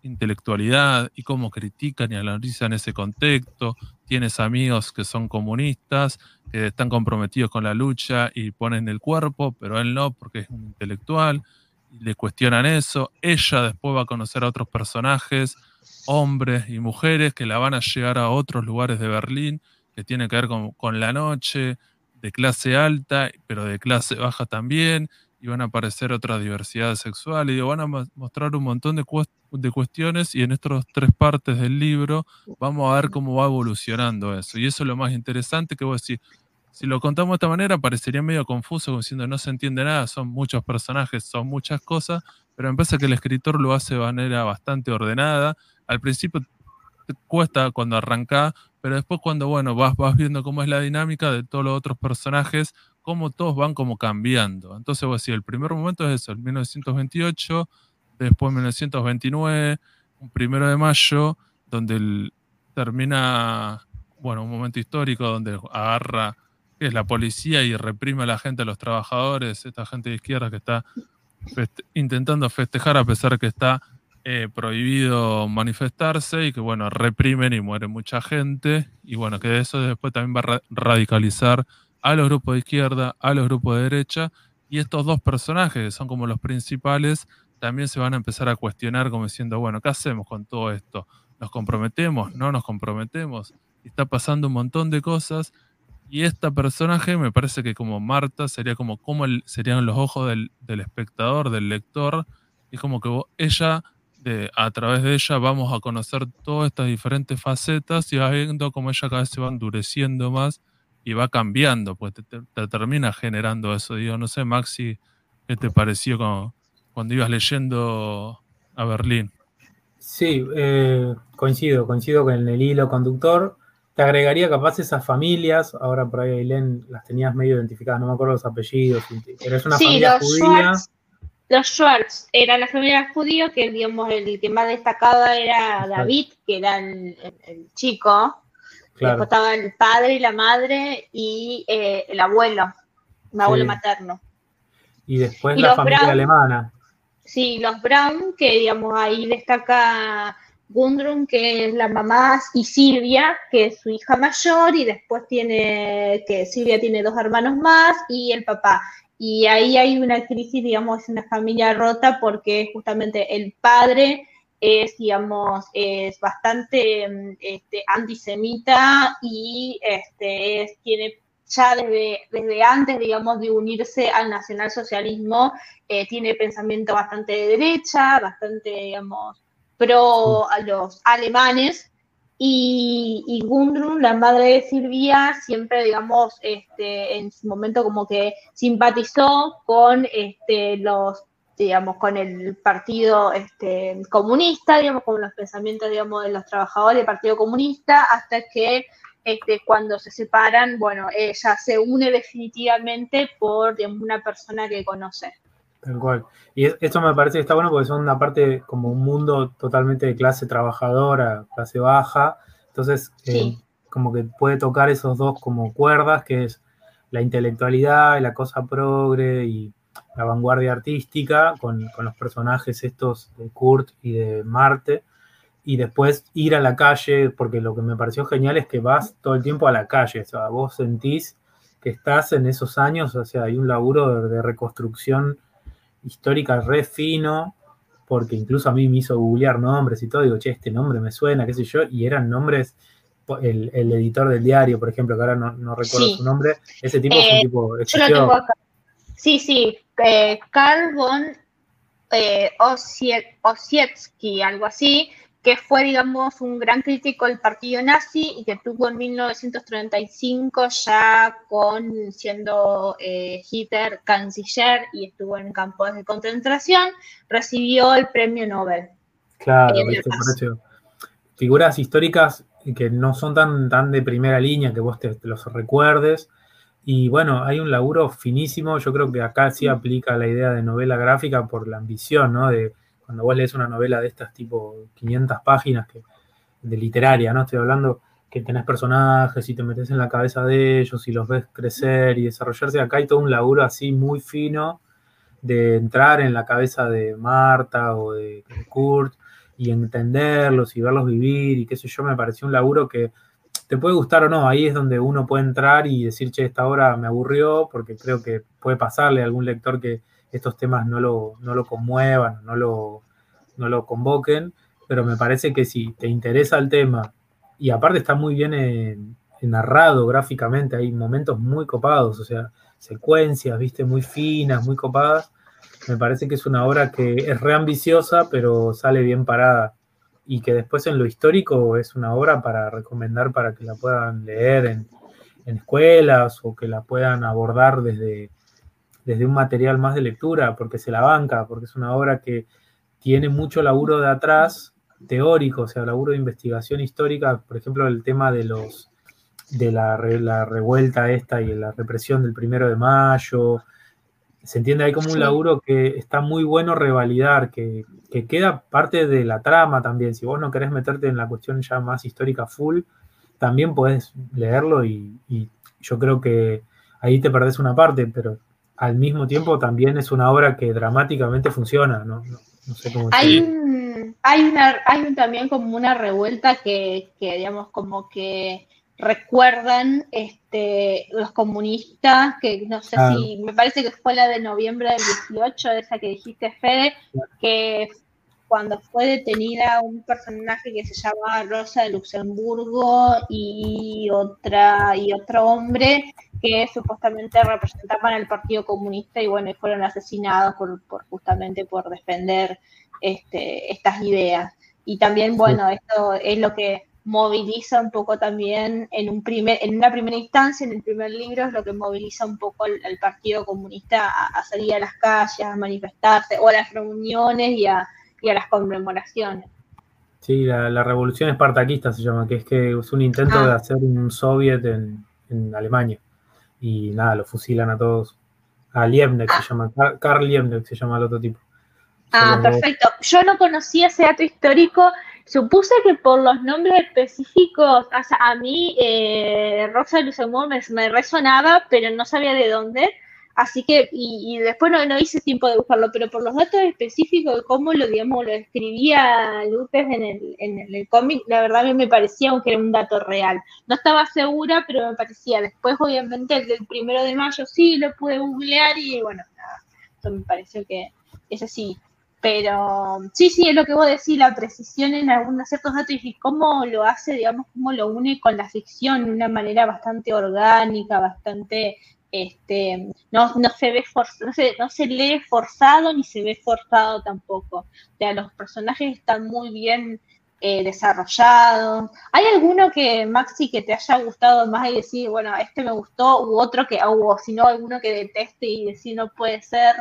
intelectualidad y cómo critican y analizan ese contexto. Tienes amigos que son comunistas, que están comprometidos con la lucha y ponen el cuerpo, pero él no porque es un intelectual. Y le cuestionan eso. Ella después va a conocer a otros personajes, hombres y mujeres, que la van a llegar a otros lugares de Berlín, que tienen que ver con, con la noche, de clase alta, pero de clase baja también, y van a aparecer otras diversidades sexuales, y van a mostrar un montón de, de cuestiones, y en estas tres partes del libro vamos a ver cómo va evolucionando eso. Y eso es lo más interesante que vos decís, si lo contamos de esta manera parecería medio confuso, como diciendo no se entiende nada, son muchos personajes, son muchas cosas, pero me parece que el escritor lo hace de manera bastante ordenada. Al principio te cuesta cuando arranca pero después cuando, bueno, vas, vas viendo cómo es la dinámica de todos los otros personajes, cómo todos van como cambiando. Entonces, vos decís, el primer momento es eso, el 1928, después 1929, un primero de mayo, donde termina, bueno, un momento histórico donde agarra, es la policía y reprime a la gente, a los trabajadores, esta gente de izquierda que está intentando festejar a pesar que está eh, prohibido manifestarse y que, bueno, reprimen y muere mucha gente. Y bueno, que eso después también va a radicalizar a los grupos de izquierda, a los grupos de derecha. Y estos dos personajes, que son como los principales, también se van a empezar a cuestionar como diciendo, bueno, ¿qué hacemos con todo esto? ¿Nos comprometemos? ¿No nos comprometemos? está pasando un montón de cosas. Y esta personaje me parece que como Marta sería como, como serían los ojos del, del espectador, del lector. Y como que ella a través de ella vamos a conocer todas estas diferentes facetas y vas viendo cómo ella cada vez se va endureciendo más y va cambiando, pues te, termina generando eso. Digo, no sé, Maxi, ¿qué te pareció cuando, cuando ibas leyendo a Berlín? Sí, eh, coincido, coincido con el hilo conductor. Te agregaría capaz esas familias, ahora por ahí Ailén las tenías medio identificadas, no me acuerdo los apellidos, pero es una familia judía los Schwartz era la familia judía, que digamos el que más destacaba era David, que era el, chico. Después estaba el padre y la madre y eh, el abuelo, el abuelo materno. Y después la familia alemana. Sí, los Brown, que digamos ahí destaca Gundrun, que es la mamá, y Silvia, que es su hija mayor, y después tiene, que Silvia tiene dos hermanos más, y el papá. Y ahí hay una crisis, digamos, en una familia rota porque justamente el padre es, digamos, es bastante mm, este, antisemita y este, tiene ya desde, desde antes, digamos, de unirse al nacionalsocialismo, eh, tiene pensamiento bastante de derecha, bastante, digamos, pro a los alemanes, y, y, Gundrun, la madre de Silvia, siempre, digamos, este, en su momento como que simpatizó con este, los, digamos, con el partido este, comunista, digamos, con los pensamientos, digamos, de los trabajadores del Partido Comunista, hasta que este, cuando se separan, bueno, ella se une definitivamente por una persona que conoce. Tal cual. Y esto me parece que está bueno porque son una parte como un mundo totalmente de clase trabajadora, clase baja. Entonces, eh, como que puede tocar esos dos como cuerdas, que es la intelectualidad y la cosa progre y la vanguardia artística con, los personajes estos de Kurt y de Marte, y después ir a la calle, porque lo que me pareció genial es que vas todo el tiempo a la calle, o sea, vos sentís que estás en esos años, o sea, hay un laburo de, reconstrucción histórica re fino, porque incluso a mí me hizo googlear nombres y todo, digo, che, este nombre me suena, qué sé yo, y eran nombres, el, editor del diario, por ejemplo, que ahora no, recuerdo su nombre, ese tipo es un eh, tipo... Yo lo tengo acá. Sí, sí, eh, Carl von eh, algo así, que fue, digamos, un gran crítico del partido nazi y que tuvo en 1935 ya con siendo eh, Hitler canciller y estuvo en campos de concentración, recibió el premio Nobel. Claro, por figuras históricas que no son tan, tan de primera línea que vos te los recuerdes, y bueno, hay un laburo finísimo, yo creo que acá sí aplica la idea de novela gráfica por la ambición, ¿no? De cuando vos lees una novela de estas tipo 500 páginas que, de literaria, ¿no? Estoy hablando que tenés personajes y te metes en la cabeza de ellos y los ves crecer y desarrollarse. Acá hay todo un laburo así muy fino de entrar en la cabeza de Marta o de Kurt y entenderlos y verlos vivir y qué sé yo, me pareció un laburo que te puede gustar o no, ahí es donde uno puede entrar y decir, che, esta obra me aburrió, porque creo que puede pasarle a algún lector que estos temas no lo, no lo conmuevan, no lo, no lo convoquen, pero me parece que si te interesa el tema, y aparte está muy bien narrado gráficamente, hay momentos muy copados, o sea, secuencias, viste, muy finas, muy copadas, me parece que es una obra que es reambiciosa, pero sale bien parada y que después en lo histórico es una obra para recomendar para que la puedan leer en, escuelas o que la puedan abordar desde, desde un material más de lectura, porque se la banca, porque es una obra que tiene mucho laburo de atrás, teórico, o sea, laburo de investigación histórica, por ejemplo, el tema de los de la, la revuelta esta y la represión del primero de mayo, se entiende ahí como un laburo que está muy bueno revalidar, que, queda parte de la trama también. Si vos no querés meterte en la cuestión ya más histórica full, también podés leerlo y, yo creo que ahí te perdés una parte, pero al mismo tiempo también es una obra que dramáticamente funciona, ¿no? sé cómo hay, hay, una, hay también como una revuelta que, que digamos, como que recuerdan este, los comunistas, que no sé si, me parece que fue la de noviembre del 18, esa que dijiste, Fede, que cuando fue detenida un personaje que se llamaba Rosa de Luxemburgo y otra y otro hombre que supuestamente representaban al Partido Comunista y bueno, fueron asesinados por, justamente por defender este, estas ideas. Y también, bueno, esto es lo que moviliza un poco también en un primer, en una primera instancia, en el primer libro, es lo que moviliza un poco al, Partido Comunista a, salir a las calles, a manifestarse, o a las reuniones y a, las conmemoraciones. Sí, la, revolución espartaquista se llama, que es que es un intento ah. de hacer un soviet en, Alemania. Y nada, lo fusilan a todos. A Liebknecht se ah. llama, Karl Liebknecht se llama el otro tipo. Ah, perfecto. Yo no conocía ese dato histórico Supuse que por los nombres específicos, o sea, a mí eh, Rosa Luxemburgo me, me, resonaba, pero no sabía de dónde. Así que, y, después no, no, hice tiempo de buscarlo, pero por los datos específicos de cómo lo, digamos, lo escribía López en el, en el cómic, la verdad me parecía aunque era un dato real. No estaba segura, pero me parecía. Después, obviamente, el del primero de mayo sí lo pude googlear y bueno, nada, eso me pareció que es así. Pero sí, sí, es lo que vos decís, la precisión en algunos ciertos datos y cómo lo hace, digamos, cómo lo une con la ficción de una manera bastante orgánica, bastante, este, no, no se ve no se, no se lee forzado ni se ve forzado tampoco. O sea, los personajes están muy bien eh, desarrollados. ¿Hay alguno que, Maxi, que te haya gustado más y decir, bueno, este me gustó, u otro que, o si no, alguno que deteste y decir no puede ser?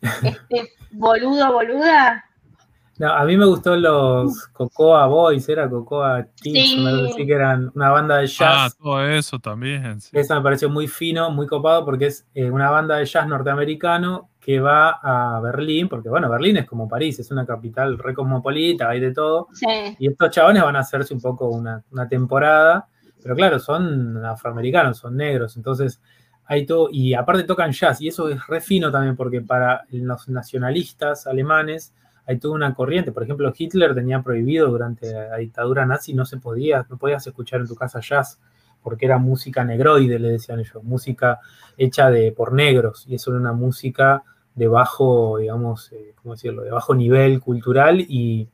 Este boludo, boluda. No, a mí me gustó los Cocoa Boys, era Cocoa Kids, me parece que eran una banda de jazz. Ah, todo eso también. Eso me pareció muy fino, muy copado, porque es eh, una banda de jazz norteamericano que va a Berlín, porque bueno, Berlín es como París, es una capital re cosmopolita, hay de todo. Y estos chabones van a hacerse un poco una, una temporada pero claro, son afroamericanos, son negros, entonces hay todo, y aparte tocan jazz, y eso es re fino también, porque para los nacionalistas alemanes hay toda una corriente, por ejemplo, Hitler tenía prohibido durante la dictadura nazi, no se podía, no podías escuchar en tu casa jazz, porque era música negroide, le decían ellos, música hecha de, por negros, y eso era una música de bajo, digamos, eh, ¿cómo decirlo?, de bajo nivel cultural y,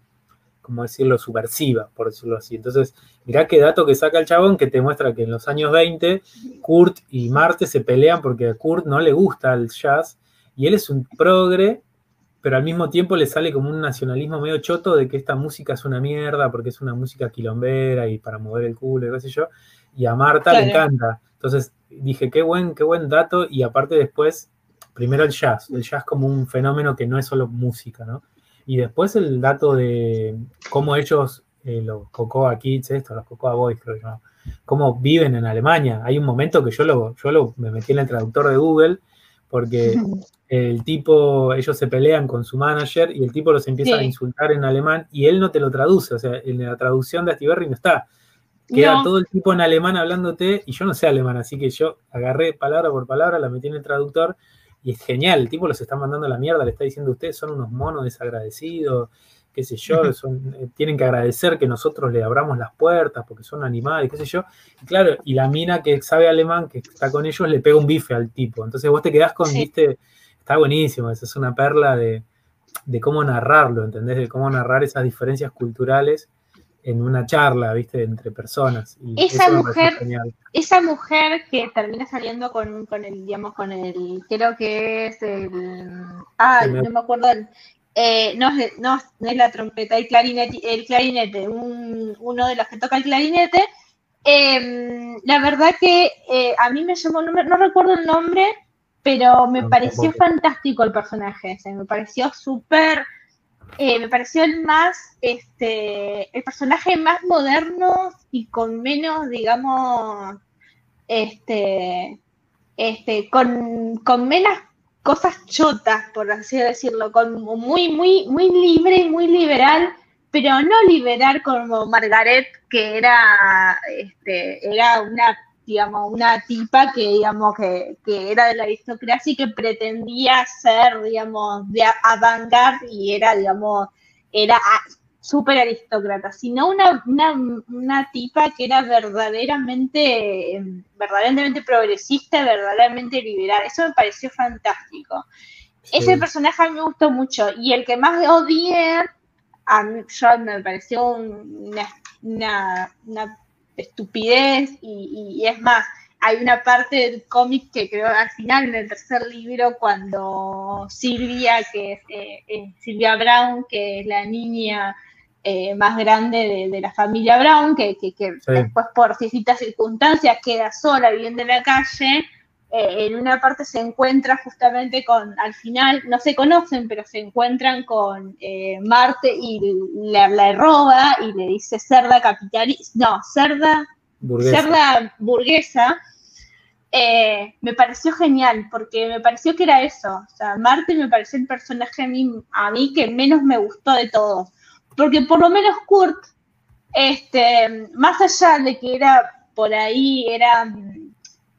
¿cómo decirlo?, subversiva, por decirlo así. Entonces, mirá qué dato que saca el chabón que te muestra que en los años 20, Kurt y Marte se pelean porque a Kurt no le gusta el jazz, y él es un progre, pero al mismo tiempo le sale como un nacionalismo medio choto de que esta música es una mierda porque es una música quilombera y para mover el culo y qué sé yo, y a Marta le encanta. Entonces dije, qué buen, qué buen dato, y aparte después primero el jazz, el jazz como un fenómeno que no es solo música, ¿no? Y después el dato de cómo ellos, eh, los Cocoa Kids, esto, los Cocoa Boys, creo yo, cómo viven en Alemania. Hay un momento que yo lo, yo lo me metí en el traductor de Google porque el tipo, ellos se pelean con su manager y el tipo los empieza a insultar en alemán y él no te lo traduce, o sea, en la traducción de Astiberri no está. Queda todo el tipo en alemán hablándote y yo no sé alemán, así que yo agarré palabra por palabra, la metí en el traductor y es genial, el tipo los está mandando a la mierda, le está diciendo ustedes son unos monos desagradecidos, qué sé yo, eh, tienen que agradecer que nosotros le abramos las puertas porque son animales, qué sé yo. Y claro, y la mina que sabe alemán, que está con ellos, le pega un bife al tipo. Entonces vos te quedás con, viste, está buenísimo, esa es una perla de, de cómo narrarlo, ¿entendés? De cómo narrar esas diferencias culturales en una charla, viste, entre personas. esa mujer, esa mujer que termina saliendo con, con, el, digamos, con el, creo que es el, ah, no me acuerdo, eh, no, es, no, es la trompeta, el clarinete, el clarinete uno de los que toca el clarinete. Em, la verdad que eh, a mí me llamó, no, no, recuerdo el nombre, pero me pareció fantástico el personaje, me pareció súper eh, me pareció el más, este, el personaje más moderno y con menos, digamos, este, este, con, con menos cosas chotas, por así decirlo, con muy, muy, muy libre muy liberal, pero no liberal como Margaret, que era, este, era una digamos, una tipa que, digamos, que, era de la aristocracia y que pretendía ser, digamos, de avant y era, digamos, era súper aristócrata, sino una, una, tipa que era verdaderamente, verdaderamente progresista, verdaderamente liberal. Eso me pareció fantástico. Ese personaje a mí me gustó mucho y el que más odié, a mí, yo me pareció una, una estupidez y, es más, hay una parte del cómic que creo al final, en el tercer libro, cuando Silvia, que es eh, Silvia Brown, que es la niña eh, más grande de, la familia Brown, que, después por distintas circunstancias queda sola viviendo en la calle, eh, en una parte se encuentra justamente con, al final, no se conocen, pero se encuentran con eh, Marte y le, roba y le dice cerda capitalista, no, cerda burguesa. Cerda burguesa. Eh, me pareció genial, porque me pareció que era eso. O sea, Marte me pareció el personaje a mí, a mí que menos me gustó de todos. Porque por lo menos Kurt, este, más allá de que era por ahí, era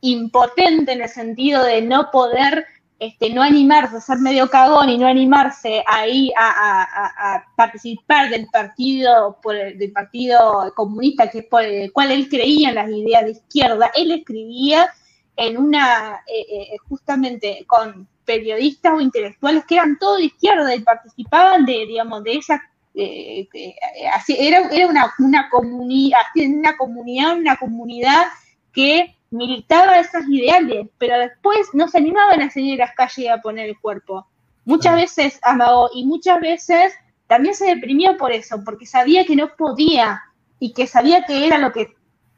impotente en el sentido de no poder, este, no animarse a ser medio cagón y no animarse ahí a, participar del partido, por del partido comunista, que por el cual él creía en las ideas de izquierda, él escribía en una, eh, eh, justamente con periodistas o intelectuales que eran todos de izquierda y participaban de, digamos, de esa era, era una, una, comunidad, una comunidad, una comunidad que militaba esas ideales, pero después no se animaban a salir a las calles a poner el cuerpo. Muchas veces amagó y muchas veces también se deprimió por eso, porque sabía que no podía y que sabía que era lo que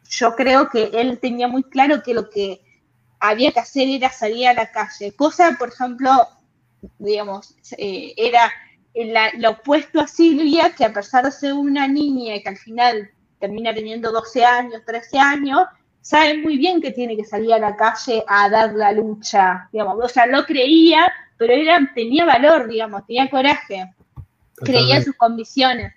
yo creo que él tenía muy claro que lo que había que hacer era salir a la calle. Cosa, por ejemplo, digamos, eh, era lo opuesto a Silvia, que a pesar de ser una niña y que al final termina teniendo 12 años, 13 años, sabe muy bien que tiene que salir a la calle a dar la lucha, digamos, o sea, lo creía, pero era, tenía valor, digamos, tenía coraje, creía en sus convicciones.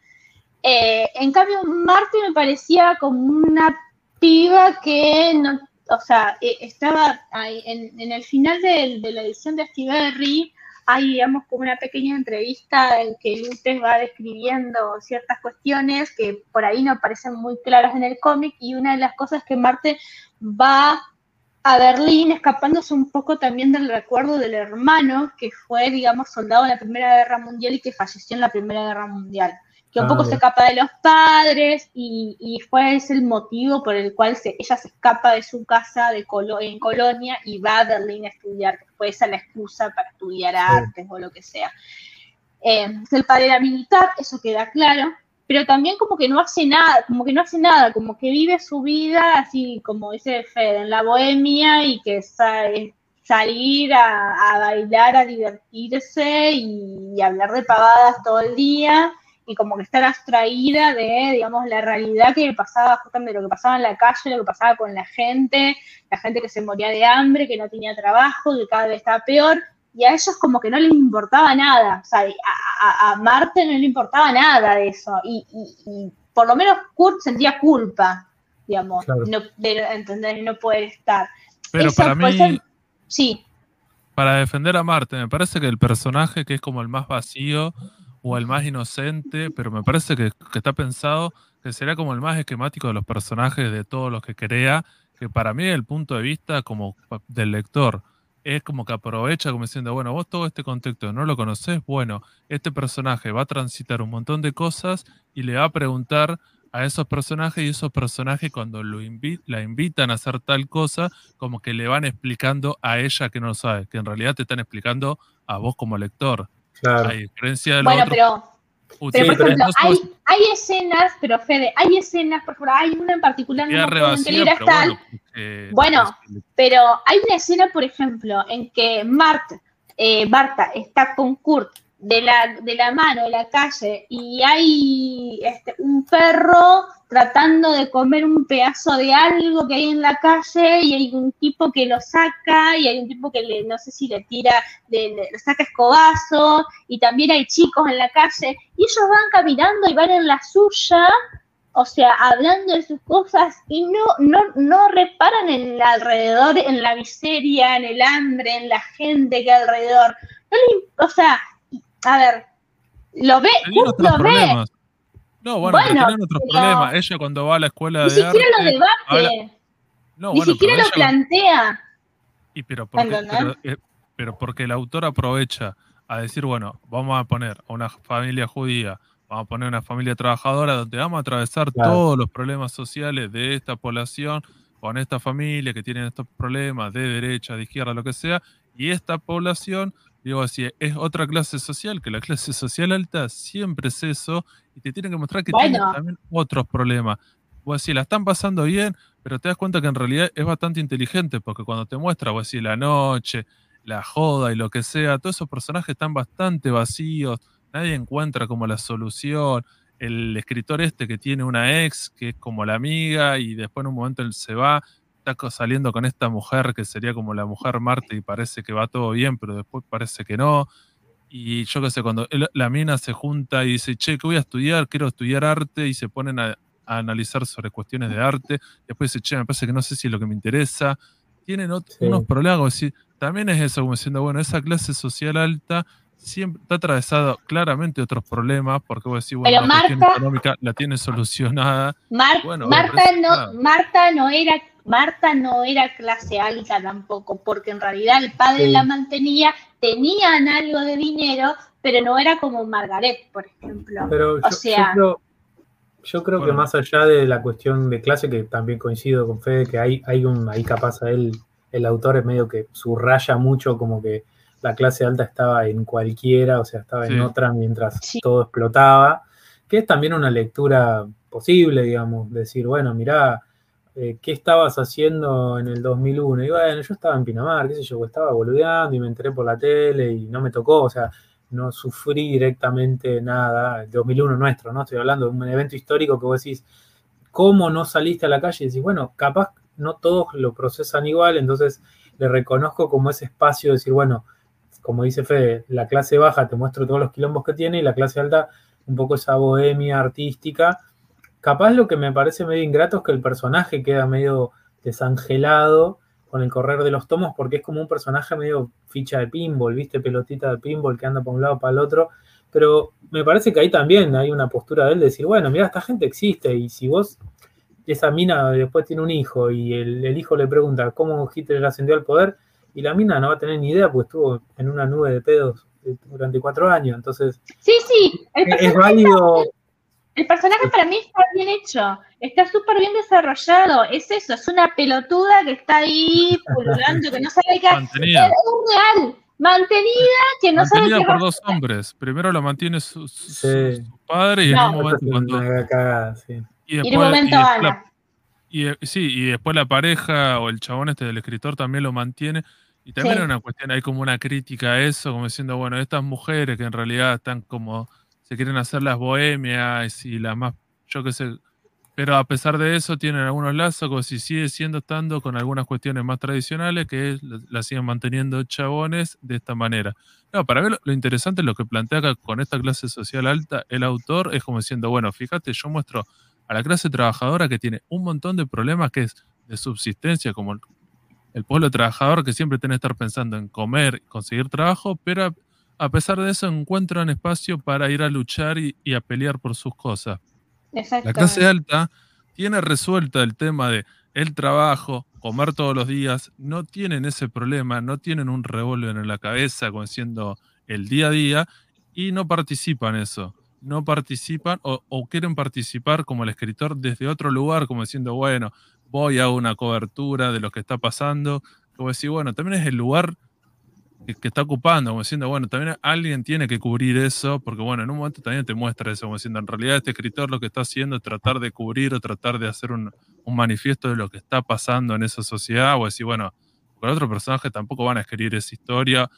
Eh, en cambio, Marte me parecía como una piba que no, o sea, eh, estaba ahí, en, el final de, la edición de Astiberri, hay, digamos, como una pequeña entrevista en que Lutes va describiendo ciertas cuestiones que por ahí no parecen muy claras en el cómic, y una de las cosas que Marte va a Berlín escapándose un poco también del recuerdo del hermano que fue, digamos, soldado en la Primera Guerra Mundial y que falleció en la Primera Guerra Mundial que un poco se escapa de los padres y, fue ese el motivo por el cual ella se escapa de su casa de en Colonia y va a Berlín a estudiar, fue esa la excusa para estudiar artes o lo que sea. Eh, el padre era militar, eso queda claro, pero también como que no hace nada, como que no hace nada, como que vive su vida así, como dice Fede, en la bohemia y que sabe salir a, bailar, a divertirse y, y hablar de pavadas todo el día y como que estar abstraída de, digamos, la realidad que pasaba, justamente lo que pasaba en la calle, lo que pasaba con la gente, la gente que se moría de hambre, que no tenía trabajo, que cada vez estaba peor, y a ellos como que no les importaba nada, o sea, a, Marte no le importaba nada de eso, y, por lo menos Kurt sentía culpa, digamos, no, de entender no poder estar. Pero para mí... sí. Para defender a Marte, me parece que el personaje que es como el más vacío o el más inocente, pero me parece que, está pensado que sería como el más esquemático de los personajes de todos los que crea, que para mí el punto de vista como del lector es como que aprovecha como diciendo, bueno, vos todo este contexto no lo conoces, bueno, este personaje va a transitar un montón de cosas y le va a preguntar a esos personajes y esos personajes cuando lo la invitan a hacer tal cosa, como que le van explicando a ella que no lo sabe, que en realidad te están explicando a vos como lector. Claro. bueno, pero, por ejemplo, hay, escenas, pero Fede, hay escenas, por ejemplo, hay una en particular, no me en qué está. Bueno, pero hay una escena, por ejemplo, en que Mart, eh, Marta está con Kurt de la, de la mano en la calle y hay este, un perro tratando de comer un pedazo de algo que hay en la calle y hay un tipo que lo saca y hay un tipo que le, no sé si le tira, le, saca escobazo y también hay chicos en la calle y ellos van caminando y van en la suya, o sea, hablando de sus cosas y no, no, no reparan en el alrededor, en la miseria, en el hambre, en la gente que alrededor. O sea, a ver, lo ve, lo ve. No, bueno, bueno tienen otros problemas. Ella cuando va a la escuela de. Ni siquiera lo debate. No, ni siquiera lo plantea. Y pero, porque, eh, pero, porque el autor aprovecha a decir, bueno, vamos a poner a una familia judía, vamos a poner una familia trabajadora donde vamos a atravesar todos los problemas sociales de esta población con esta familia que tiene estos problemas de derecha, de izquierda, lo que sea, y esta población Digo así, es otra clase social, que la clase social alta siempre es eso, y te tienen que mostrar que tiene también otros problemas. O así, la están pasando bien, pero te das cuenta que en realidad es bastante inteligente, porque cuando te muestra, o así, la noche, la joda y lo que sea, todos esos personajes están bastante vacíos, nadie encuentra como la solución. El escritor este que tiene una ex, que es como la amiga, y después en un momento él se va, está saliendo con esta mujer que sería como la mujer Marte y parece que va todo bien, pero después parece que no. Y yo qué sé, cuando la mina se junta y dice, che, ¿qué voy a estudiar? Quiero estudiar arte y se ponen a, analizar sobre cuestiones de arte. Después dice, che, me parece que no sé si es lo que me interesa. Tienen unos problemas, también es eso, como diciendo, bueno, esa clase social alta siempre está atravesado claramente otros problemas, porque vos decís, bueno, la cuestión económica la tiene solucionada. Marta, no, Marta no era Marta no era clase alta tampoco, porque en realidad el padre la mantenía, tenían algo de dinero, pero no era como Margaret, por ejemplo. Pero o sea, yo creo, que más allá de la cuestión de clase, que también coincido con Fede, que hay, hay un, ahí capaz a él, el autor es medio que subraya mucho como que la clase alta estaba en cualquiera, o sea, estaba en otra mientras todo explotaba, que es también una lectura posible, digamos, decir, bueno, mirá, eh, ¿qué estabas haciendo en el 2001? Y bueno, yo estaba en Pinamar, qué sé yo, estaba boludeando y me enteré por la tele y no me tocó, o sea, no sufrí directamente nada, el 2001 nuestro, ¿no? Estoy hablando de un evento histórico que vos decís, ¿cómo no saliste a la calle? Y decís, bueno, capaz no todos lo procesan igual, entonces le reconozco como ese espacio de decir, bueno, como dice Fede, la clase baja te muestro todos los quilombos que tiene y la clase alta un poco esa bohemia artística capaz lo que me parece medio ingrato es que el personaje queda medio desangelado con el correr de los tomos porque es como un personaje medio ficha de pinball, ¿viste? Pelotita de pinball que anda para un lado para el otro. Pero me parece que ahí también hay una postura de él de decir, bueno, mira, esta gente existe y si vos, esa mina después tiene un hijo y el, hijo le pregunta cómo Hitler ascendió al poder y la mina no va a tener ni idea porque estuvo en una nube de pedos durante cuatro años. Entonces, sí, sí, es válido el personaje para mí está bien hecho, está súper bien desarrollado. Es eso, es una pelotuda que está ahí pululando, que no sabe qué hacer. Es real, mantenida, que no sabe qué por dos hombres. Primero lo mantiene su, padre y en un momento cuando. Y, después, en un momento Ana. y, sí, y después la pareja o el chabón este del escritor también lo mantiene. Y también hay una cuestión, hay como una crítica a eso, como diciendo, bueno, estas mujeres que en realidad están como quieren hacer las bohemias y las más, yo qué sé. Pero a pesar de eso tienen algunos lazos, como si sigue siendo estando con algunas cuestiones más tradicionales que la siguen manteniendo chabones de esta manera. No, para ver lo, interesante, lo que plantea acá con esta clase social alta, el autor es como diciendo, bueno, fíjate, yo muestro a la clase trabajadora que tiene un montón de problemas que es de subsistencia, como el, pueblo trabajador que siempre tiene que estar pensando en comer, conseguir trabajo, pero a pesar de eso encuentran espacio para ir a luchar y, a pelear por sus cosas. La clase alta tiene resuelta el tema de el trabajo, comer todos los días, no tienen ese problema, no tienen un revólver en la cabeza como siendo el día a día y no participan eso. No participan o, o, quieren participar como el escritor desde otro lugar, como diciendo, bueno, voy a una cobertura de lo que está pasando. Como decir, bueno, también es el lugar que, está ocupando, como diciendo, bueno, también alguien tiene que cubrir eso, porque bueno, en un momento también te muestra eso, como diciendo, en realidad este escritor lo que está haciendo es tratar de cubrir o tratar de hacer un, manifiesto de lo que está pasando en esa sociedad, o decir, bueno, con otro personaje tampoco van a escribir esa historia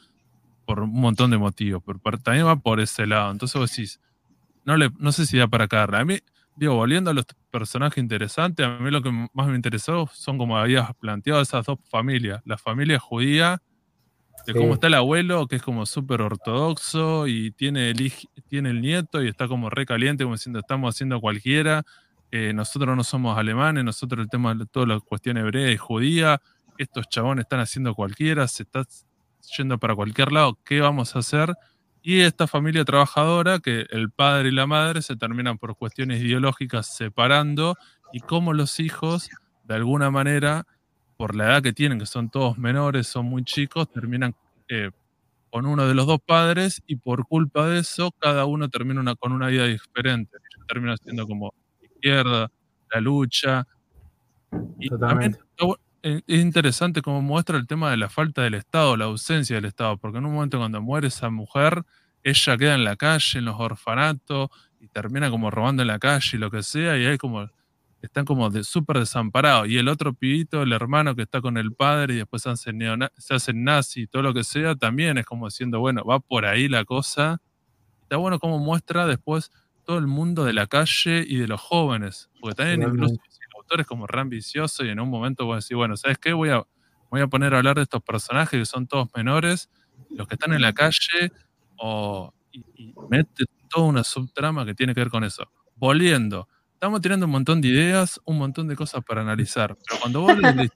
por un montón de motivos, pero, también va por ese lado. Entonces vos decís, no sé si da para caerla. A mí, digo, volviendo a los personajes interesantes, a mí lo que más me interesó son como habías planteado esas dos familias, la familia judía de cómo está el abuelo, que es como súper ortodoxo y tiene el, tiene el nieto y está como re caliente, como diciendo, estamos haciendo cualquiera. Eh, nosotros no somos alemanes, nosotros el tema de toda la cuestión hebrea y judía, estos chabones están haciendo cualquiera, se está yendo para cualquier lado, ¿qué vamos a hacer? Y esta familia trabajadora, que el padre y la madre se terminan por cuestiones ideológicas separando y cómo los hijos, de alguna manera, por la edad que tienen, que son todos menores, son muy chicos, terminan eh, con uno de los dos padres y por culpa de eso cada uno termina una, con una vida diferente. Termina siendo como izquierda, la lucha. Y también es interesante cómo muestra el tema de la falta del Estado, la ausencia del Estado, porque en un momento cuando muere esa mujer, ella queda en la calle, en los orfanatos, y termina como robando en la calle y lo que sea, y hay como están como de súper desamparados. Y el otro pibito, el hermano que está con el padre y después se hacen, se hacen nazi y todo lo que sea, también es como diciendo, bueno, va por ahí la cosa. Está bueno cómo muestra después todo el mundo de la calle y de los jóvenes. Porque también incluso el autor es como re ambicioso y en un momento voy a decir, bueno, ¿sabes qué? Voy a, voy a poner a hablar de estos personajes que son todos menores, los que están en la calle, o, y, y mete toda una subtrama que tiene que ver con eso. Volviendo estamos teniendo un montón de ideas, un montón de cosas para analizar. Pero cuando vos le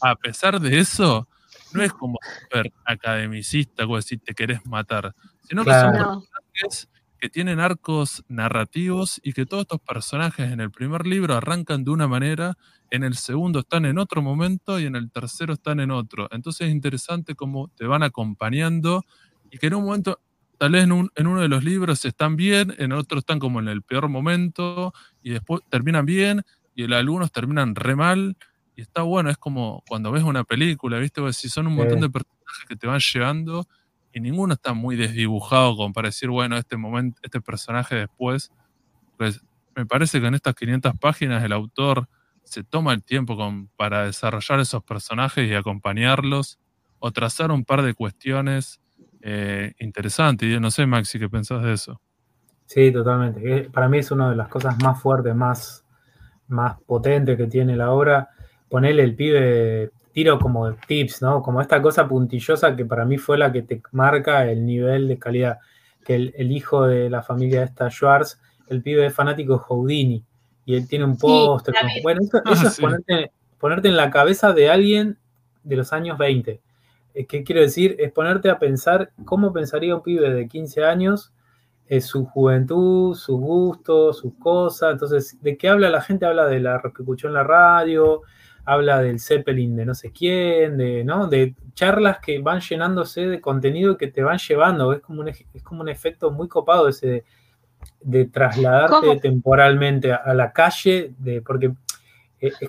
a pesar de eso, no es como super academicista, como decir te querés matar, sino que son personajes que tienen arcos narrativos y que todos estos personajes en el primer libro arrancan de una manera, en el segundo están en otro momento y en el tercero están en otro. Entonces es interesante cómo te van acompañando y que en un momento tal vez en, uno de los libros están bien, en otro están como en el peor momento, y después terminan bien, y en algunos terminan re mal, y está bueno, es como cuando ves una película, ¿viste? si son un montón de personajes que te van llevando, y ninguno está muy desdibujado como para decir, bueno, este momento, este personaje después, pues me parece que en estas 500 páginas el autor se toma el tiempo para desarrollar esos personajes y acompañarlos, o trazar un par de cuestiones eh, interesante. Y yo no sé, Maxi, ¿qué pensás de eso? Sí, totalmente. Para mí es una de las cosas más fuertes, más, más potentes que tiene la obra. Ponerle el pibe, tiro como tips, ¿no? Como esta cosa puntillosa que para mí fue la que te marca el nivel de calidad. Que el, hijo de la familia esta Schwartz, el pibe es fanático de Houdini. y él tiene un póster. bueno, eso, es ponerte, ponerte en la cabeza de alguien de los años 20. ¿Qué quiero decir? Es ponerte a pensar cómo pensaría un pibe de 15 años, es su juventud, sus gustos, sus cosas. Entonces, ¿de qué habla la gente? Habla de la que escuchó en la radio, habla del Zeppelin de no sé quién, de, ¿no? de charlas que van llenándose de contenido y que te van llevando. Es como un, es como un efecto muy copado ese de, trasladarte temporalmente a, la calle, de, porque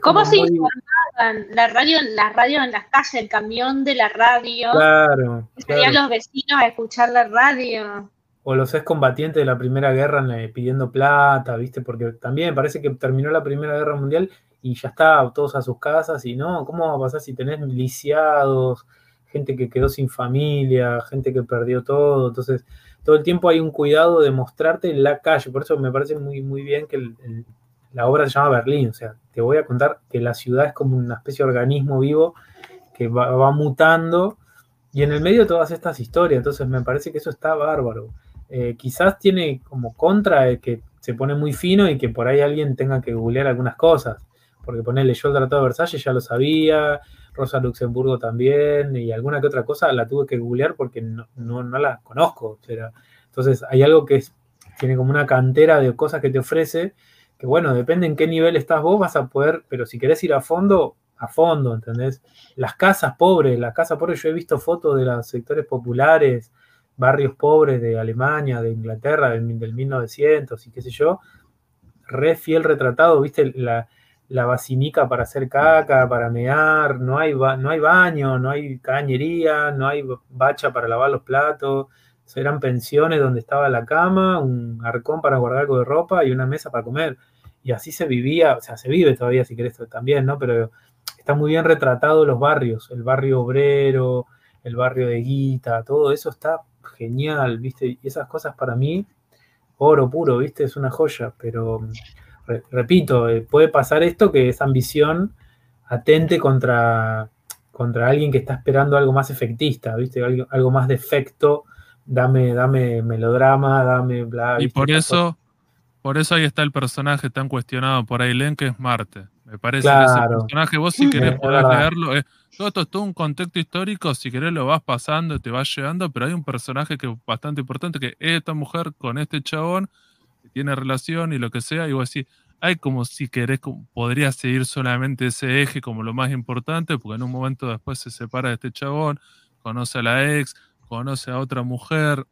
¿Cómo se informaban? La radio, la radio en las calles, el camión de la radio. Claro. Estarían los vecinos a escuchar la radio. O los excombatientes de la Primera Guerra pidiendo plata, ¿viste? Porque también parece que terminó la Primera Guerra Mundial y ya está, todos a sus casas y no, ¿cómo va a pasar si tenés miliciados, gente que quedó sin familia, gente que perdió todo? Entonces, todo el tiempo hay un cuidado de mostrarte en la calle, por eso me parece muy, muy bien que el la obra se llama Berlín, o sea, te voy a contar que la ciudad es como una especie de organismo vivo que va, mutando y en el medio de todas estas historias, entonces me parece que eso está bárbaro. Eh, quizás tiene como contra que se pone muy fino y que por ahí alguien tenga que googlear algunas cosas, porque ponerle yo el Tratado de Versalles ya lo sabía, Rosa Luxemburgo también, y alguna que otra cosa la tuve que googlear porque no, no, la conozco. entonces hay algo que tiene como una cantera de cosas que te ofrece que bueno, depende en qué nivel estás vos, vas a poder, pero si querés ir a fondo, a fondo, ¿entendés? Las casas pobres, las casas pobres, yo he visto fotos de los sectores populares, barrios pobres de Alemania, de Inglaterra, del, del 1900 y qué sé yo, re fiel retratado, viste, la, la para hacer caca, para mear, no hay, no hay baño, no hay cañería, no hay bacha para lavar los platos, eran pensiones donde estaba la cama, un arcón para guardar algo de ropa y una mesa para comer. Y así se vivía, o sea, se vive todavía si querés también, ¿no? Pero está muy bien retratado los barrios, el barrio obrero, el barrio de Guita, todo eso está genial, ¿viste? Y esas cosas para mí, oro puro, ¿viste? Es una joya, pero repito, eh, puede pasar esto que esa ambición atente contra, contra alguien que está esperando algo más efectista, ¿viste? Algo, algo más de efecto dame, dame melodrama, dame bla. Y por eso, por eso ahí está el personaje tan cuestionado por Aileen, que es Marte. Me parece que ese personaje, vos si querés poder leerlo, todo esto es todo un contexto histórico, si querés lo vas pasando, te vas llegando, pero hay un personaje que es bastante importante, que es esta mujer con este chabón, que tiene relación y lo que sea, y vos decís, hay como si querés, podría seguir solamente ese eje como lo más importante, porque en un momento después se separa de este chabón, conoce a la ex, conoce a otra mujer,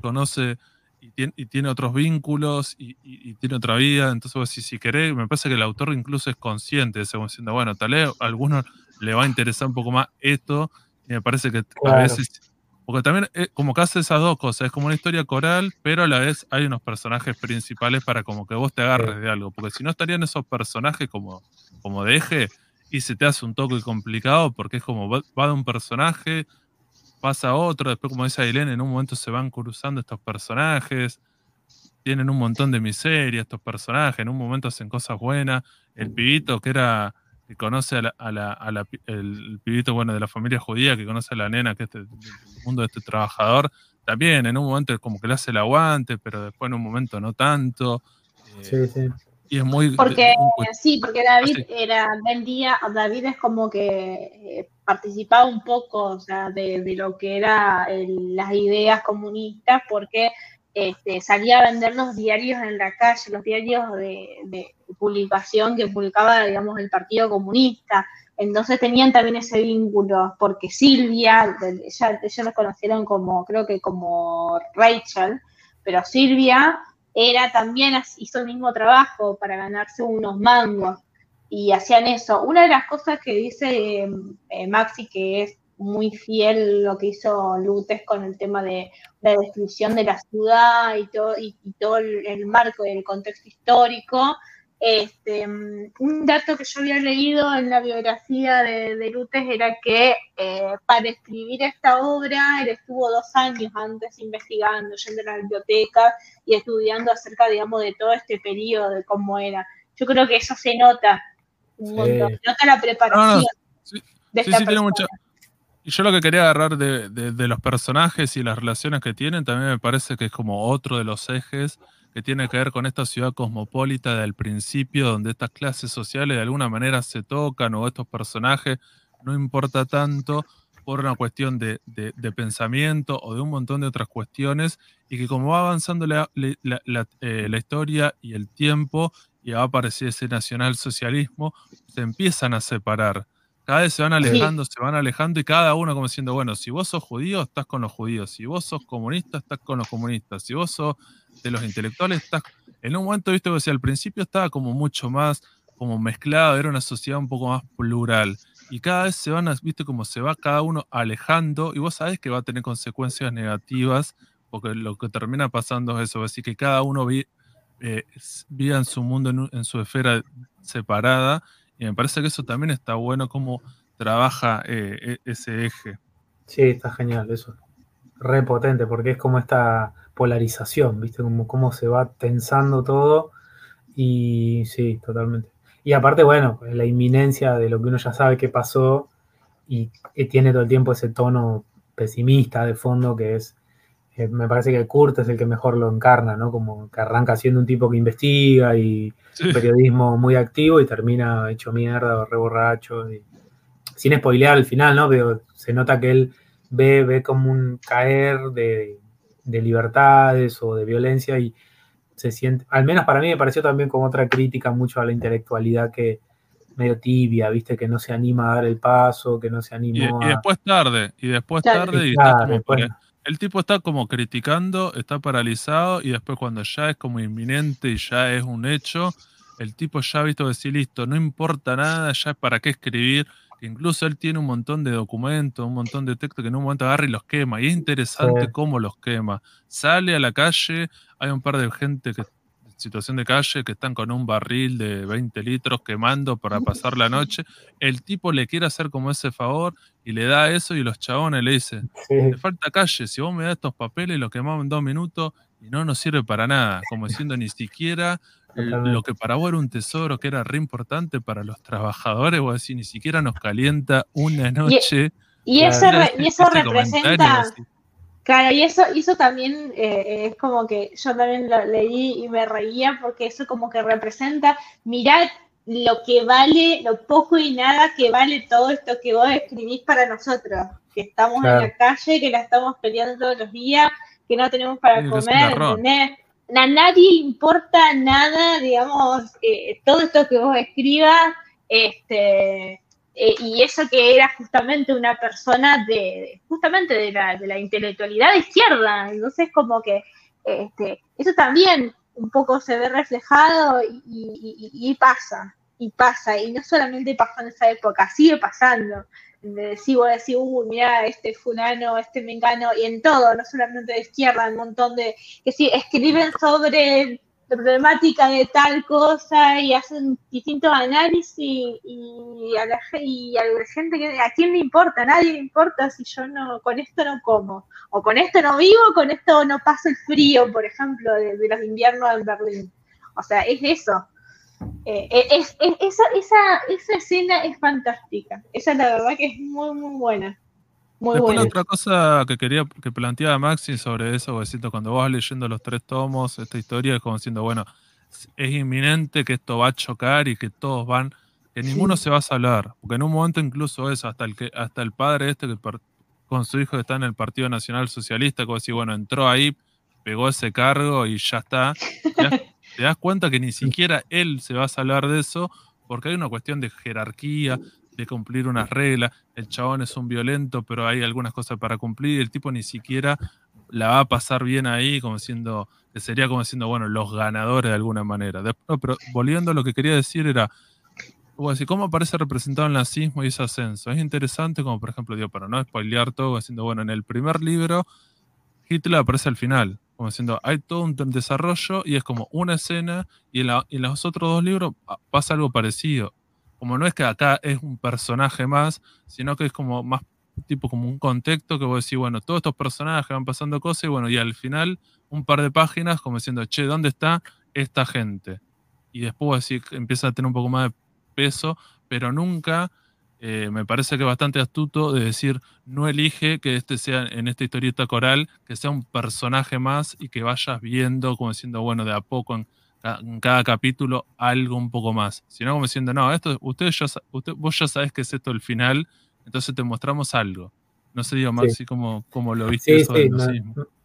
conoce y tiene, otros vínculos y, tiene otra vida. Entonces, si, si querés, me parece que el autor incluso es consciente de eso, diciendo, bueno, tal vez a algunos le va a interesar un poco más esto, y me parece que a veces. Porque también eh, como que hace esas dos cosas, es como una historia coral, pero a la vez hay unos personajes principales para como que vos te agarres de algo, porque si no estarían esos personajes como, como de eje y se te hace un toque complicado porque es como va de un personaje, pasa otro, después como dice Ailén, en un momento se van cruzando estos personajes, tienen un montón de miseria estos personajes, en un momento hacen cosas buenas, el pibito que era, que conoce a la, el pibito bueno de la familia judía, que conoce a la nena que es del mundo de este trabajador, también en un momento como que le hace el aguante, pero después en un momento no tanto. sí, sí. Y es muy. Porque, sí, porque David era, vendía, David es como que eh, participaba un poco o sea, de, lo que eran las ideas comunistas, porque este, salía a vender los diarios en la calle, los diarios de, publicación que publicaba, digamos, el Partido Comunista. Entonces tenían también ese vínculo, porque Silvia, ella, ellos la conocieron como, creo que como Rachel, pero Silvia era también, hizo el mismo trabajo para ganarse unos mangos y hacían eso. Una de las cosas que dice eh, Maxi, que es muy fiel lo que hizo Lutes con el tema de la destrucción de la ciudad y todo, y, todo el, marco del contexto histórico. Este, un dato que yo había leído en la biografía de, de Lutes era que eh, para escribir esta obra él estuvo dos años antes investigando, yendo a la biblioteca y estudiando acerca, digamos, de todo este periodo, de cómo era. Yo creo que eso se nota un montón, se nota la preparación. sí, sí, tiene mucha... Y yo lo que quería agarrar de, de, los personajes y las relaciones que tienen, también me parece que es como otro de los ejes que tiene que ver con esta ciudad cosmopolita del principio, donde estas clases sociales de alguna manera se tocan o estos personajes, no importa tanto por una cuestión de, pensamiento o de un montón de otras cuestiones, y que como va avanzando la, eh, historia y el tiempo, y va a aparecer ese nacionalsocialismo, se empiezan a separar. Cada vez se van alejando, se van alejando y cada uno como diciendo, bueno, si vos sos judío, estás con los judíos, si vos sos comunista, estás con los comunistas, si vos sos de los intelectuales, estás... En un momento, viste, que al principio estaba como mucho más como mezclado, era una sociedad un poco más plural. Y cada vez se van, viste, como se va cada uno alejando y vos sabés que va a tener consecuencias negativas porque lo que termina pasando es eso, así que cada uno vi, eh, en su mundo, en, su esfera separada y me parece que eso también está bueno cómo trabaja eh, e, ese eje. Sí, está genial, eso. Re potente, porque es como esta polarización, ¿viste? Como cómo se va tensando todo. Y sí, totalmente. Y aparte, bueno, la inminencia de lo que uno ya sabe que pasó y tiene todo el tiempo ese tono pesimista de fondo que es, eh, me parece que Kurt es el que mejor lo encarna, ¿no? Como que arranca siendo un tipo que investiga y periodismo muy activo y termina hecho mierda o re borracho. Y, sin spoilear al final, ¿no? Pero se nota que él ve, ve como un caer de, libertades o de violencia y se siente, al menos para mí me pareció también como otra crítica mucho a la intelectualidad que medio tibia, viste, que no se anima a dar el paso, que no se anima y, y después tarde, y después tarde, y está como el tipo está como criticando, está paralizado y después cuando ya es como inminente y ya es un hecho, el tipo ya ha visto decir, listo, no importa nada, ya es para qué escribir. Incluso él tiene un montón de documentos, un montón de textos que en un momento agarra y los quema. Y es interesante cómo los quema. Sale a la calle, hay un par de gente que situación de calle que están con un barril de 20 litros quemando para pasar la noche. El tipo le quiere hacer como ese favor y le da eso y los chabones le dicen, le falta calle, si vos me das estos papeles lo quemamos en dos minutos y no nos sirve para nada, como diciendo ni siquiera lo que para vos era un tesoro, que era re importante para los trabajadores, o así, ni siquiera nos calienta una noche. Y, eso, y eso representa... Claro, y eso, eso también eh, es como que yo también lo leí y me reía porque eso como que representa, mirad lo que vale, lo poco y nada que vale todo esto que vos escribís para nosotros, que estamos en la calle, que la estamos peleando todos los días, que no tenemos para comer, ¿entendés? A nadie importa nada, digamos, eh, todo esto que vos escribas, este, eh, y eso que era justamente una persona de, justamente de la, de la intelectualidad de izquierda, entonces como que este, eso también un poco se ve reflejado y, pasa, y pasa, y no solamente pasó en esa época, sigue pasando. Si vos decís, uh, mira, este fulano, este mengano, y en todo, no solamente de izquierda, un montón de, que sí, escriben sobre problemática de tal cosa y hacen distintos análisis y, a la, y a la gente que a quién le importa, a nadie le importa si yo no con esto no como o con esto no vivo, con esto no paso el frío, por ejemplo, de, los inviernos en Berlín. O sea, es eso. Eh, eh, es, esa, esa, esa escena es fantástica. Esa es la verdad que es muy, muy buena. Después la otra cosa que quería que planteaba Maxi sobre eso, cuando vas leyendo los tres tomos, esta historia es como diciendo, bueno, es inminente que esto va a chocar y que todos van, que ninguno se va a salvar, porque en un momento incluso eso, hasta el que, hasta el padre este que con su hijo que está en el Partido Nacional Socialista, como decir, bueno, entró ahí, pegó ese cargo y ya está. te das cuenta que ni siquiera él se va a salvar de eso, porque hay una cuestión de jerarquía, de cumplir unas reglas, el chabón es un violento, pero hay algunas cosas para cumplir, el tipo ni siquiera la va a pasar bien ahí, como siendo, sería como siendo, bueno, los ganadores de alguna manera. pero volviendo a lo que quería decir era, decir, ¿cómo aparece representado el nazismo y ese ascenso? Es interesante, como por ejemplo, digo, para no spoilear todo, diciendo, bueno, en el primer libro, Hitler aparece al final, como diciendo, hay todo un desarrollo y es como una escena, y en, y en los otros dos libros pasa algo parecido como no es que acá es un personaje más, sino que es como más tipo como un contexto que vos decís, bueno, todos estos personajes van pasando cosas y bueno, y al final un par de páginas como diciendo, che, ¿dónde está esta gente? Y después así empieza a tener un poco más de peso, pero nunca eh, me parece que es bastante astuto de decir, no elige que este sea en esta historieta coral, que sea un personaje más y que vayas viendo, como diciendo, bueno, de a poco en, cada capítulo algo un poco más. Sino como diciendo, no, esto, ustedes ya, usted, vos ya sabes que es esto el final, entonces te mostramos algo. No sé, digo, Maxi, cómo, lo viste sí, sí,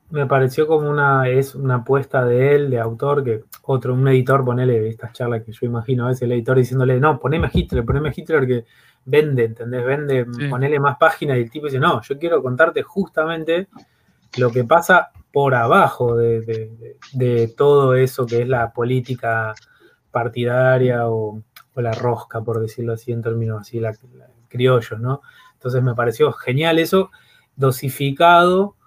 me, pareció como una, es una apuesta de él, de autor, que otro, un editor, ponele estas charlas que yo imagino a veces el editor diciéndole, no, poneme a Hitler, poneme a Hitler que vende, ¿entendés? Vende, ponele más páginas y el tipo dice, no, yo quiero contarte justamente lo que pasa por abajo de, todo eso que es la política partidaria o, la rosca, por decirlo así, en términos así, la, criollos, ¿no? Entonces me pareció genial eso, dosificado.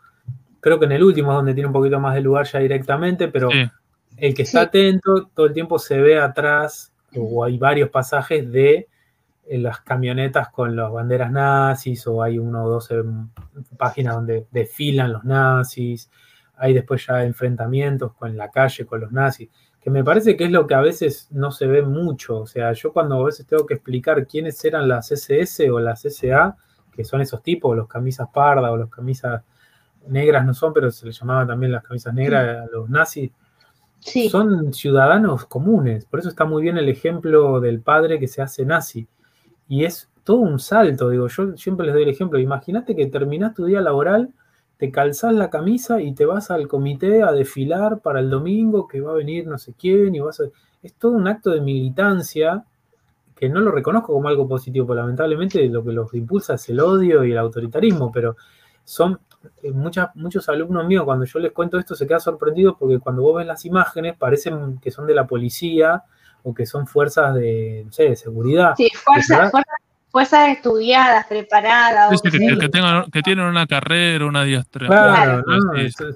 Creo que en el último es donde tiene un poquito más de lugar ya directamente, pero el que está atento todo el tiempo se ve atrás, o hay varios pasajes de en las camionetas con las banderas nazis, o hay uno o dos páginas donde desfilan los nazis, hay después ya enfrentamientos con la calle, con los nazis, que me parece que es lo que a veces no se ve mucho. O sea, yo cuando a veces tengo que explicar quiénes eran las SS o las SA, que son esos tipos, los camisas pardas o los camisas negras no son, pero se les llamaba también las camisas negras a los nazis. Son ciudadanos comunes, por eso está muy bien el ejemplo del padre que se hace nazi y es todo un salto, digo, yo siempre les doy el ejemplo, imagínate que terminás tu día laboral, te calzás la camisa y te vas al comité a desfilar para el domingo, que va a venir no sé quién, y vas a... Es todo un acto de militancia que no lo reconozco como algo positivo, porque lamentablemente lo que los impulsa es el odio y el autoritarismo, pero son eh, muchas, muchos alumnos míos, cuando yo les cuento esto, se quedan sorprendidos porque cuando vos ves las imágenes parecen que son de la policía, o que son fuerzas de, no sé, de seguridad. Sí, fuerzas, fuerzas, estudiadas, preparadas. que, tienen una carrera, una diestra. Claro,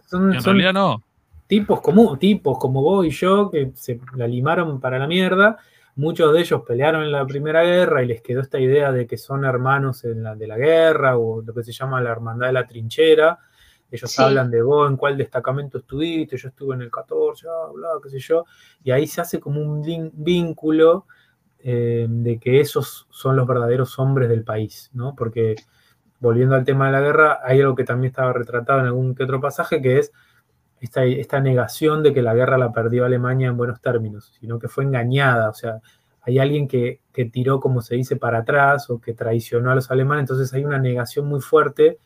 son, en realidad no. Tipos como, tipos como vos y yo que se la limaron para la mierda. Muchos de ellos pelearon en la Primera Guerra y les quedó esta idea de que son hermanos en la, de la guerra o lo que se llama la hermandad de la trinchera ellos hablan de vos, en cuál destacamento estuviste, yo estuve en el 14, bla, qué sé yo, y ahí se hace como un vínculo eh, de que esos son los verdaderos hombres del país, ¿no? Porque volviendo al tema de la guerra, hay algo que también estaba retratado en algún que otro pasaje, que es esta, esta negación de que la guerra la perdió Alemania en buenos términos, sino que fue engañada, o sea, hay alguien que, que tiró, como se dice, para atrás o que traicionó a los alemanes, entonces hay una negación muy fuerte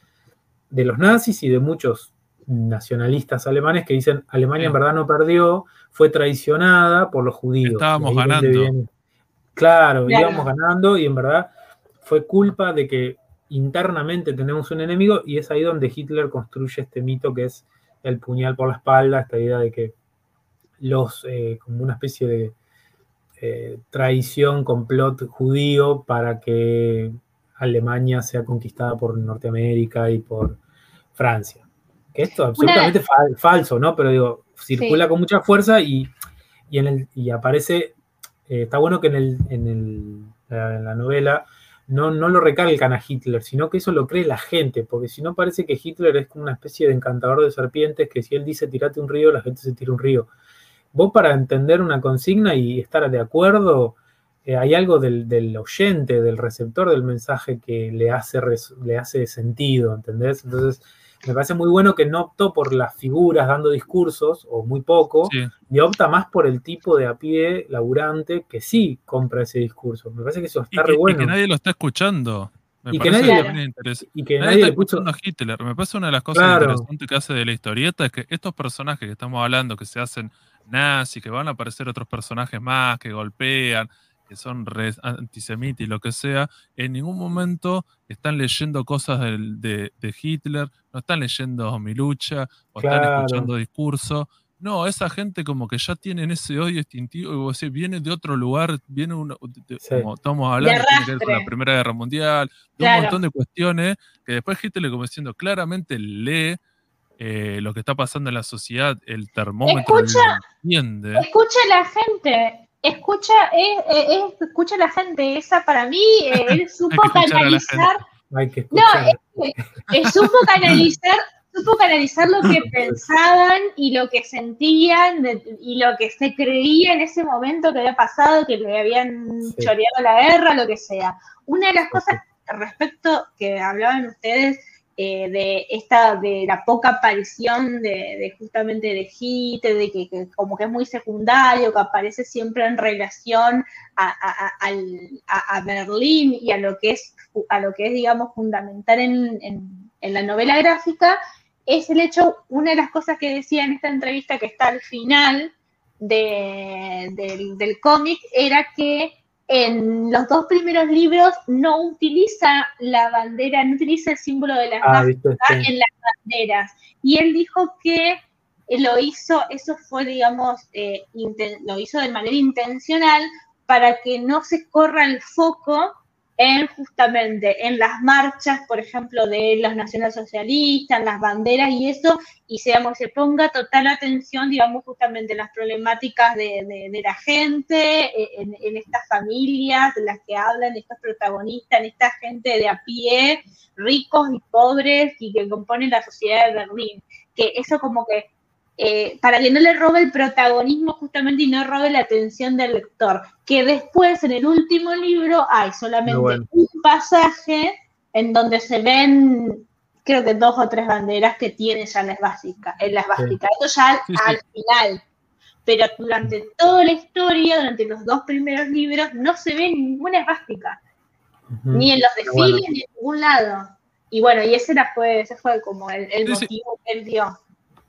de los nazis y de muchos nacionalistas alemanes que dicen Alemania en verdad no perdió, fue traicionada por los judíos. Estábamos ganando. Claro, íbamos ganando y en verdad fue culpa de que internamente tenemos un enemigo y es ahí donde Hitler construye este mito que es el puñal por la espalda, esta idea de que los, eh, como una especie de eh, traición, complot judío para que Alemania sea conquistada por Norteamérica y por Francia. Que esto es absolutamente falso, ¿no? Pero digo, circula con mucha fuerza y, en el, y aparece, eh, está bueno que en, el, en, la, novela no, no lo recalcan a Hitler, sino que eso lo cree la gente, porque si no parece que Hitler es como una especie de encantador de serpientes, que si él dice tirate un río, la gente se tira un río. Vos para entender una consigna y estar de acuerdo, eh, hay algo del, oyente, del receptor del mensaje que le hace, le hace sentido, ¿entendés? Entonces, me parece muy bueno que no optó por las figuras dando discursos, o muy poco, y opta más por el tipo de a pie laburante que sí compra ese discurso. Me parece que eso está re bueno. Y que nadie lo está escuchando. y, que nadie, y que nadie, está escuchando a Hitler. Me parece una de las cosas interesantes que hace de la historieta es que estos personajes que estamos hablando, que se hacen nazis, que van a aparecer otros personajes más, que golpean, que son antisemitas y lo que sea, en ningún momento están leyendo cosas de, Hitler, no están leyendo mi lucha o están escuchando discursos. No, esa gente como que ya tienen ese odio instintivo, y viene de otro lugar, viene uno, como estamos hablando, tiene que ver con la Primera Guerra Mundial, de un montón de cuestiones que después Hitler, como diciendo, claramente lee eh, lo que está pasando en la sociedad, el termómetro escucha, entiende. Escucha la gente, escucha, escucha la gente, esa para mí, él supo canalizar. Hay que no, él, supo canalizar supo canalizar lo que pensaban y lo que sentían y lo que se creía en ese momento que había pasado, que le habían choreado la guerra, lo que sea. Una de las cosas respecto que hablaban ustedes eh, de esta, de la poca aparición de, justamente de Hitler, de que, como que es muy secundario, que aparece siempre en relación a, Berlín y a lo que es, a lo que es digamos, fundamental en, la novela gráfica, es el hecho, una de las cosas que decía en esta entrevista que está al final del cómic, era que en los dos primeros libros no utiliza la bandera, no utiliza el símbolo de la ah, en las banderas. Y él dijo que lo hizo, eso fue, digamos, eh, lo hizo de manera intencional para que no se corra el foco en justamente en las marchas, por ejemplo, de los nacionalsocialistas, en las banderas y eso, y seamos, se ponga total atención, digamos, justamente en las problemáticas de, la gente, e, en, estas familias de las que hablan estos protagonistas, en esta gente de a pie, ricos y pobres, y que componen la sociedad de Berlín. Que eso como que eh, para que no le robe el protagonismo justamente y no robe la atención del lector. Que después, en el último libro, hay solamente un pasaje en donde se ven, creo que dos o tres banderas que tiene ya en las básicas. En las básicas. Esto ya al, final. Pero durante toda la historia, durante los dos primeros libros, no se ve ninguna esvástica. Ni en los desfiles, ni en ningún lado. Y bueno, y ese, era, fue, ese fue como el, el motivo que él dio.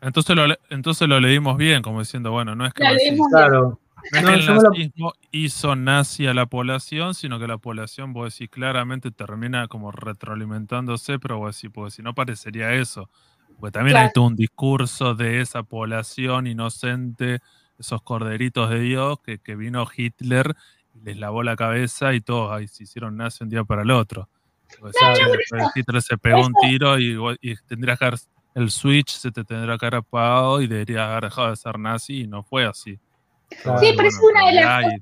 Entonces lo, entonces lo leímos bien, como diciendo, bueno, no es que, claro. el nazismo hizo nazi a la población, sino que la población, vos decís, claramente termina como retroalimentándose, pero vos decís, pues si no parecería eso. Porque también hay todo un discurso de esa población inocente, esos corderitos de Dios, que, que vino Hitler y les lavó la cabeza y todos ahí se hicieron nazi un día para el otro. Hitler se pegó un tiro y, y tendrías que haber el Switch se te tendrá que haber apagado y deberías haber dejado de ser nazi y no fue así. sí, pero es una de, las cosas,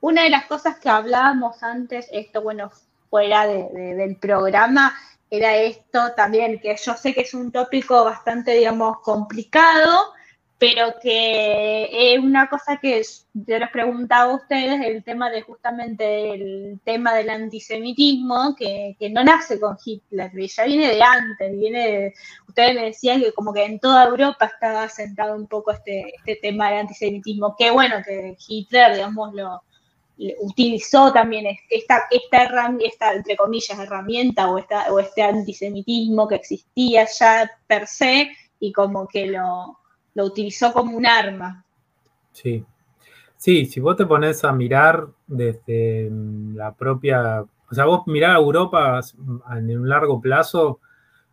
una de las cosas que hablábamos antes, esto, bueno, fuera del programa, era esto también, que yo sé que es un tópico bastante, digamos, complicado, pero que es una cosa que yo les preguntaba a ustedes, el tema de justamente el tema del antisemitismo, que, no nace con Hitler, ya viene de antes, viene ustedes me decían que como que en toda Europa estaba sentado un poco este, este tema del antisemitismo, que bueno, que Hitler, digamos, lo, utilizó también esta, esta, esta, entre comillas, herramienta o, esta, o este antisemitismo que existía ya per se y como que lo lo utilizó como un arma. Sí. Sí, si vos te pones a mirar desde mm, la propia, o sea, vos mirar a Europa en un largo plazo,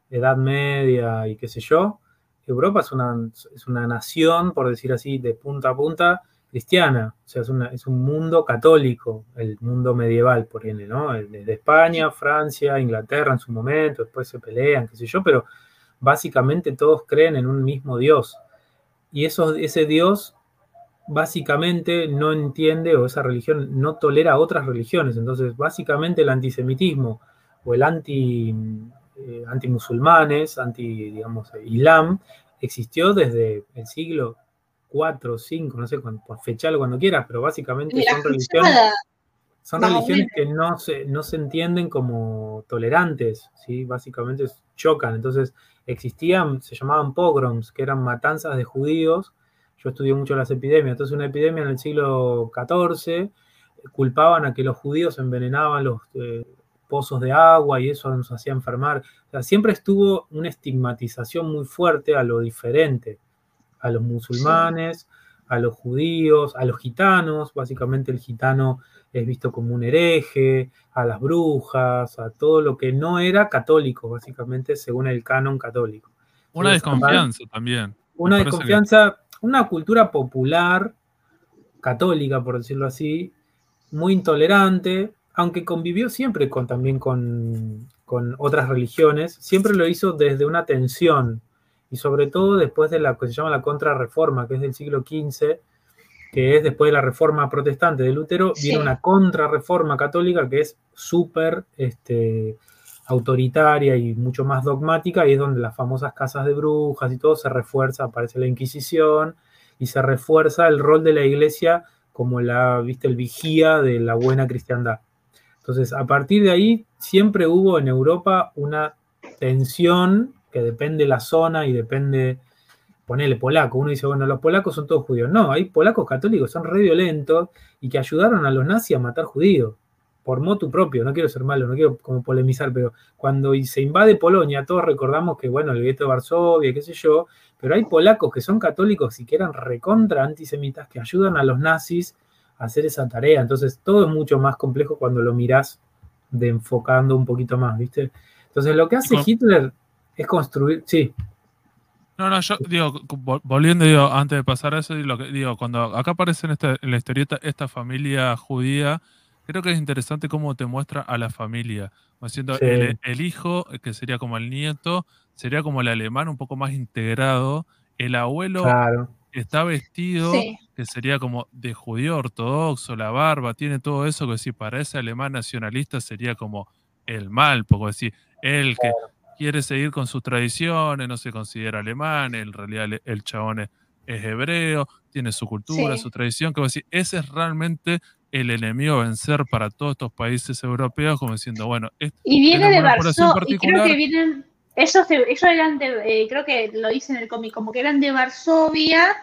Edad Media y qué sé yo, Europa es una, es una nación, por decir así, de punta a punta, cristiana, o sea, es, es un mundo católico, el mundo medieval, por ejemplo, ¿no? Desde España, Francia, Inglaterra en su momento, después se pelean, qué sé yo, pero básicamente todos creen en un mismo Dios y eso, ese Dios básicamente no entiende o esa religión no tolera otras religiones. Entonces, básicamente el antisemitismo o el anti, eh, anti-musulmanes, anti, digamos, islam, existió desde el siglo 4, 5, no sé, cuando, fechalo cuando quieras, pero básicamente son religiones, son religiones que no se, no se entienden como tolerantes, ¿sí? básicamente chocan. Entonces, existían, se llamaban pogroms, que eran matanzas de judíos. Yo estudié mucho las epidemias. Entonces, una epidemia en el siglo XIV culpaban a que los judíos envenenaban los eh, pozos de agua y eso nos hacía enfermar. O sea, siempre estuvo una estigmatización muy fuerte a lo diferente, a los musulmanes, a los judíos, a los gitanos. Básicamente, el gitano es visto como un hereje, a las brujas, a todo lo que no era católico, básicamente, según el canon católico. Una desconfianza también. Una desconfianza, una cultura popular, católica, por decirlo así, muy intolerante, aunque convivió siempre con, también con, con otras religiones, siempre lo hizo desde una tensión, y sobre todo después de la que se llama la contrarreforma, que es del siglo XV, que es después de la reforma protestante de Lutero, viene una contrarreforma católica que es súper este, autoritaria y mucho más dogmática, y es donde las famosas casas de brujas y todo se refuerza, aparece la Inquisición y se refuerza el rol de la iglesia como la, viste, el vigía de la buena cristiandad. Entonces, a partir de ahí, siempre hubo en Europa una tensión que depende de la zona y depende, ponele polaco, uno dice, bueno, los polacos son todos judíos. No, hay polacos católicos, son re violentos y que ayudaron a los nazis a matar judíos por motu propio, no quiero ser malo, no quiero como polemizar, pero cuando se invade Polonia, todos recordamos que, bueno, el gueto de Varsovia, qué sé yo, pero hay polacos que son católicos y que eran recontra antisemitas que ayudan a los nazis a hacer esa tarea. Entonces, todo es mucho más complejo cuando lo mirás de enfocando un poquito más, ¿viste? Entonces, lo que hace Hitler es construir, sí. No, no, yo digo, volviendo, digo, antes de pasar a eso, digo, cuando acá aparece en, en la historieta esta familia judía, creo que es interesante cómo te muestra a la familia. Siendo el, hijo, que sería como el nieto, sería como el alemán un poco más integrado. El abuelo está vestido, que sería como de judío ortodoxo, la barba, tiene todo eso que si para ese alemán nacionalista sería como el mal, poco decir, el que quiere seguir con sus tradiciones, no se considera alemán, en realidad el, chabón es, hebreo, tiene su cultura, su tradición, que decir, ese es realmente el enemigo a vencer para todos estos países europeos, como diciendo, bueno, y viene de Varsovia, y creo que vienen, esos, eran de, eh, creo que lo dicen en el cómic, como que eran de Varsovia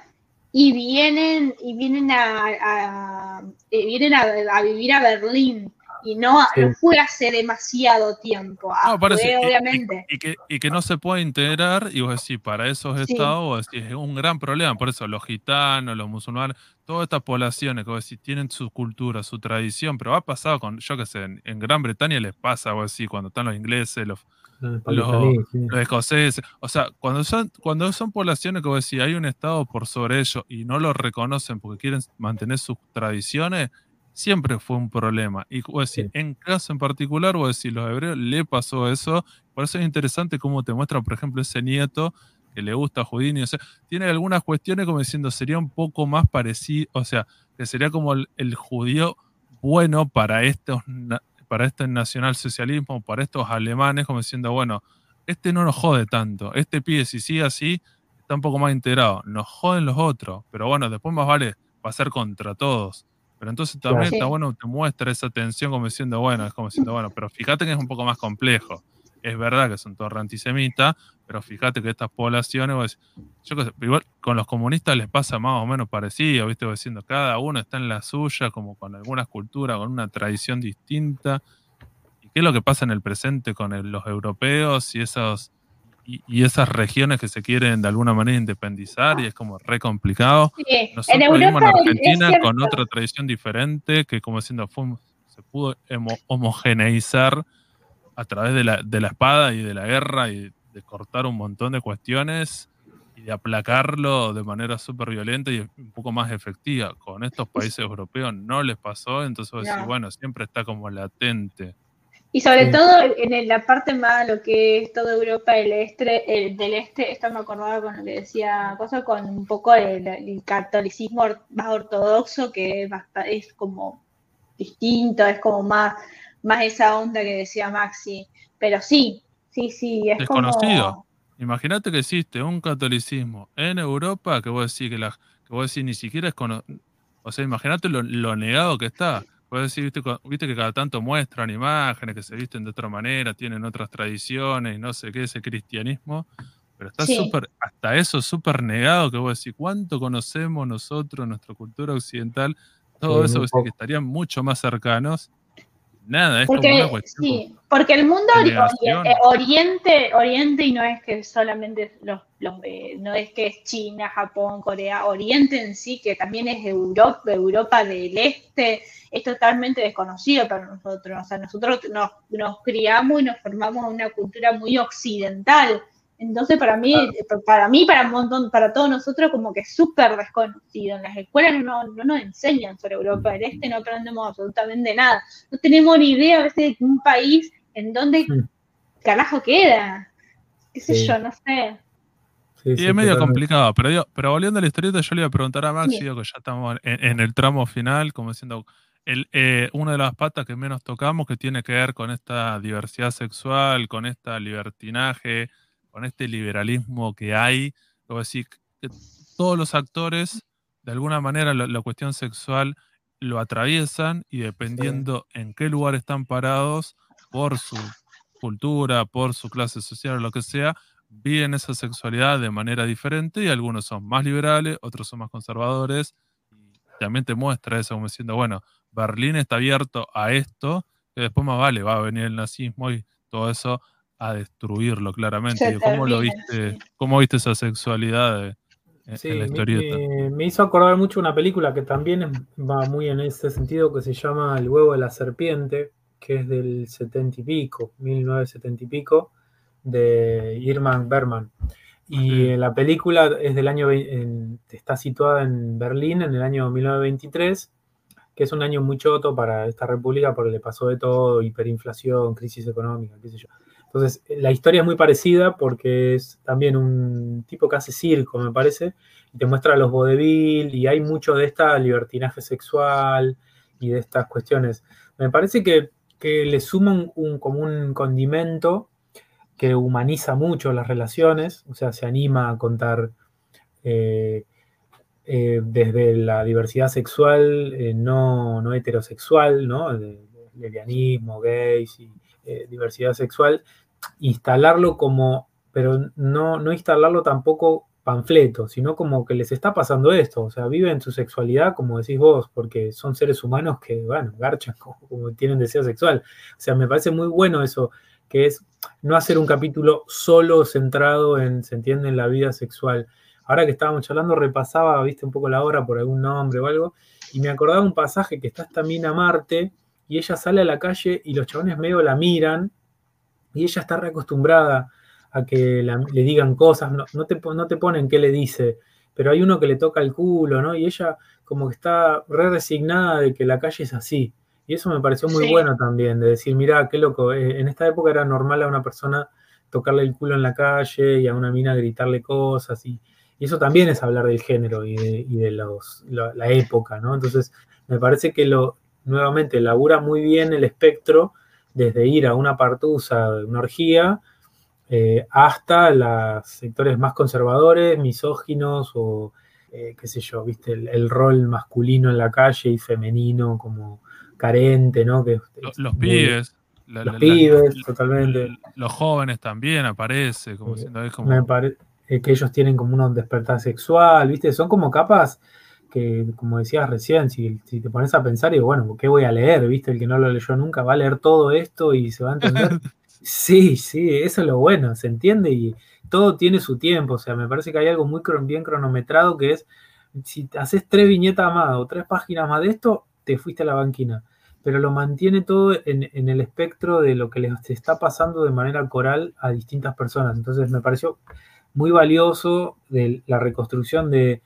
y vienen, y vienen a, eh, vienen a, vivir a Berlín y no, fue hace demasiado tiempo. Ah, obviamente. Y, que, y, que, no se puede integrar, y vos decís, para esos estados es un gran problema. Por eso los gitanos, los musulmanes, todas estas poblaciones que vos decís, tienen su cultura, su tradición, pero ha pasado con, yo qué sé, en, Gran Bretaña les pasa, vos decís, cuando están los ingleses, los, los, escoceses. O sea, cuando son, cuando son poblaciones que vos decís, hay un estado por sobre ellos y no lo reconocen porque quieren mantener sus tradiciones, siempre fue un problema. Y vos decís, en caso en particular, vos decís, los hebreos le pasó eso. Por eso es interesante cómo te muestra, por ejemplo, ese nieto que le gusta a Houdini. O sea, tiene algunas cuestiones como diciendo, sería un poco más parecido, o sea, que sería como el, judío bueno para estos para este nacionalsocialismo, para estos alemanes, como diciendo, bueno, este no nos jode tanto, este pide si sigue así, está un poco más integrado, nos joden los otros, pero bueno, después más vale pasar contra todos. Pero entonces también está bueno, te muestra esa tensión como diciendo, bueno, es como diciendo, bueno, pero fíjate que es un poco más complejo. Es verdad que son todos antisemitas, pero fíjate que estas poblaciones, yo igual con los comunistas les pasa más o menos parecido, ¿viste? diciendo, cada uno está en la suya, como con algunas culturas, con una tradición distinta. ¿Y qué es lo que pasa en el presente con los europeos y esos y, esas regiones que se quieren de alguna manera independizar y es como re complicado. Nosotros en Europa en Argentina con otra tradición diferente que como diciendo se pudo homogeneizar a través de la, de la espada y de la guerra y de cortar un montón de cuestiones y de aplacarlo de manera súper violenta y un poco más efectiva. Con estos países europeos no les pasó, entonces bueno, siempre está como latente y sobre todo en la parte más lo que es toda Europa del este, del este, esto me acordaba con lo que decía cosa, con un poco el, catolicismo más ortodoxo que es, es, como distinto, es como más, más esa onda que decía Maxi. Pero sí, sí, sí, es Desconocido. Imagínate que existe un catolicismo en Europa que vos decís que, la, que vos decís ni siquiera es conocido. O sea, imagínate lo negado que está Puedes decir, viste, que cada tanto muestran imágenes que se visten de otra manera, tienen otras tradiciones y no sé qué, ese cristianismo, pero está súper, hasta eso súper negado que vos decís, ¿cuánto conocemos nosotros, nuestra cultura occidental? Todo eso que estarían mucho más cercanos Nada, es porque, como una cuestión. Sí, porque el mundo oriente, oriente y no es que solamente los, los eh, no es que es China, Japón, Corea, Oriente en sí, que también es Europa, Europa del Este, es totalmente desconocido para nosotros. O sea, nosotros nos, nos criamos y nos formamos en una cultura muy occidental. Entonces, para mí, para mí, para un montón, para todos nosotros, como que es súper desconocido. En las escuelas no, no, nos enseñan sobre Europa del Este, no aprendemos absolutamente nada. No tenemos ni idea a veces de un país en donde carajo queda. ¿Qué sé yo? No sé. Sí, es medio complicado, pero, pero volviendo a la historieta, yo le iba a preguntar a Max, que ya estamos en, el tramo final, como diciendo, el, eh, una de las patas que menos tocamos que tiene que ver con esta diversidad sexual, con esta libertinaje, con este liberalismo que hay. Como decir, que todos los actores, de alguna manera, la, cuestión sexual lo atraviesan y dependiendo en qué lugar están parados, por su cultura, por su clase social o lo que sea, viven esa sexualidad de manera diferente y algunos son más liberales, otros son más conservadores. Y también te muestra eso como diciendo, bueno, Berlín está abierto a esto, que después más vale, va a venir el nazismo y todo eso a destruirlo claramente. ¿Cómo lo viste? ¿Cómo viste esa sexualidad en, la historieta? Me, me, hizo acordar mucho una película que también va muy en ese sentido, que se llama El huevo de la serpiente, que es del setenta y pico, 1970 y pico, de Irman Berman. Y la película es del año, está situada en Berlín en el año 1923, que es un año muy choto para esta república porque le pasó de todo, hiperinflación, crisis económica, qué sé yo. Entonces, la historia es muy parecida porque es también un tipo que hace circo, me parece, y te muestra los vodevil y hay mucho de esta libertinaje sexual y de estas cuestiones. Me parece que, le suma un, como un condimento que humaniza mucho las relaciones, o sea, se anima a contar eh, eh, desde la diversidad sexual eh, no, heterosexual, ¿no? lesbianismo, gays y diversidad sexual, instalarlo como, pero no, no instalarlo tampoco panfleto, sino como que les está pasando esto, o sea, viven su sexualidad, como decís vos, porque son seres humanos que, bueno, garchan como tienen deseo sexual. O sea, me parece muy bueno eso, que es no hacer un capítulo solo centrado en, se entiende, en la vida sexual. Ahora que estábamos charlando, repasaba, viste, un poco la obra por algún nombre o algo, y me acordaba un pasaje que está esta mina Marte, y ella sale a la calle y los chabones medio la miran, y ella está reacostumbrada a que le digan cosas, no, no, te, no te ponen qué le dice, pero hay uno que le toca el culo, ¿no? Y ella como que está re resignada de que la calle es así. Y eso me pareció muy bueno también, de decir, mira, qué loco, eh, en esta época era normal a una persona tocarle el culo en la calle y a una mina gritarle cosas, y, eso también es hablar del género y de, los, la, época, ¿no? Entonces, me parece que lo, nuevamente, labura muy bien el espectro desde ir a una partusa, una orgía, eh, hasta los sectores más conservadores, misóginos o, eh, qué sé yo, viste, el, rol masculino en la calle y femenino como carente, ¿no? Que, los, pibes. los pibes, totalmente. Los jóvenes también aparece, como Me parece que ellos tienen como un despertar sexual, ¿viste? Son como capas que, como decías recién, si, te pones a pensar, y bueno, ¿qué voy a leer? ¿Viste? El que no lo leyó nunca va a leer todo esto y se va a entender. sí, sí, eso es lo bueno, se entiende y todo tiene su tiempo. O sea, me parece que hay algo muy bien cronometrado que es, si haces tres viñetas más o tres páginas más de esto, te fuiste a la banquina, pero lo mantiene todo en, el espectro de lo que les está pasando de manera coral a distintas personas. Entonces me pareció muy valioso de la reconstrucción de,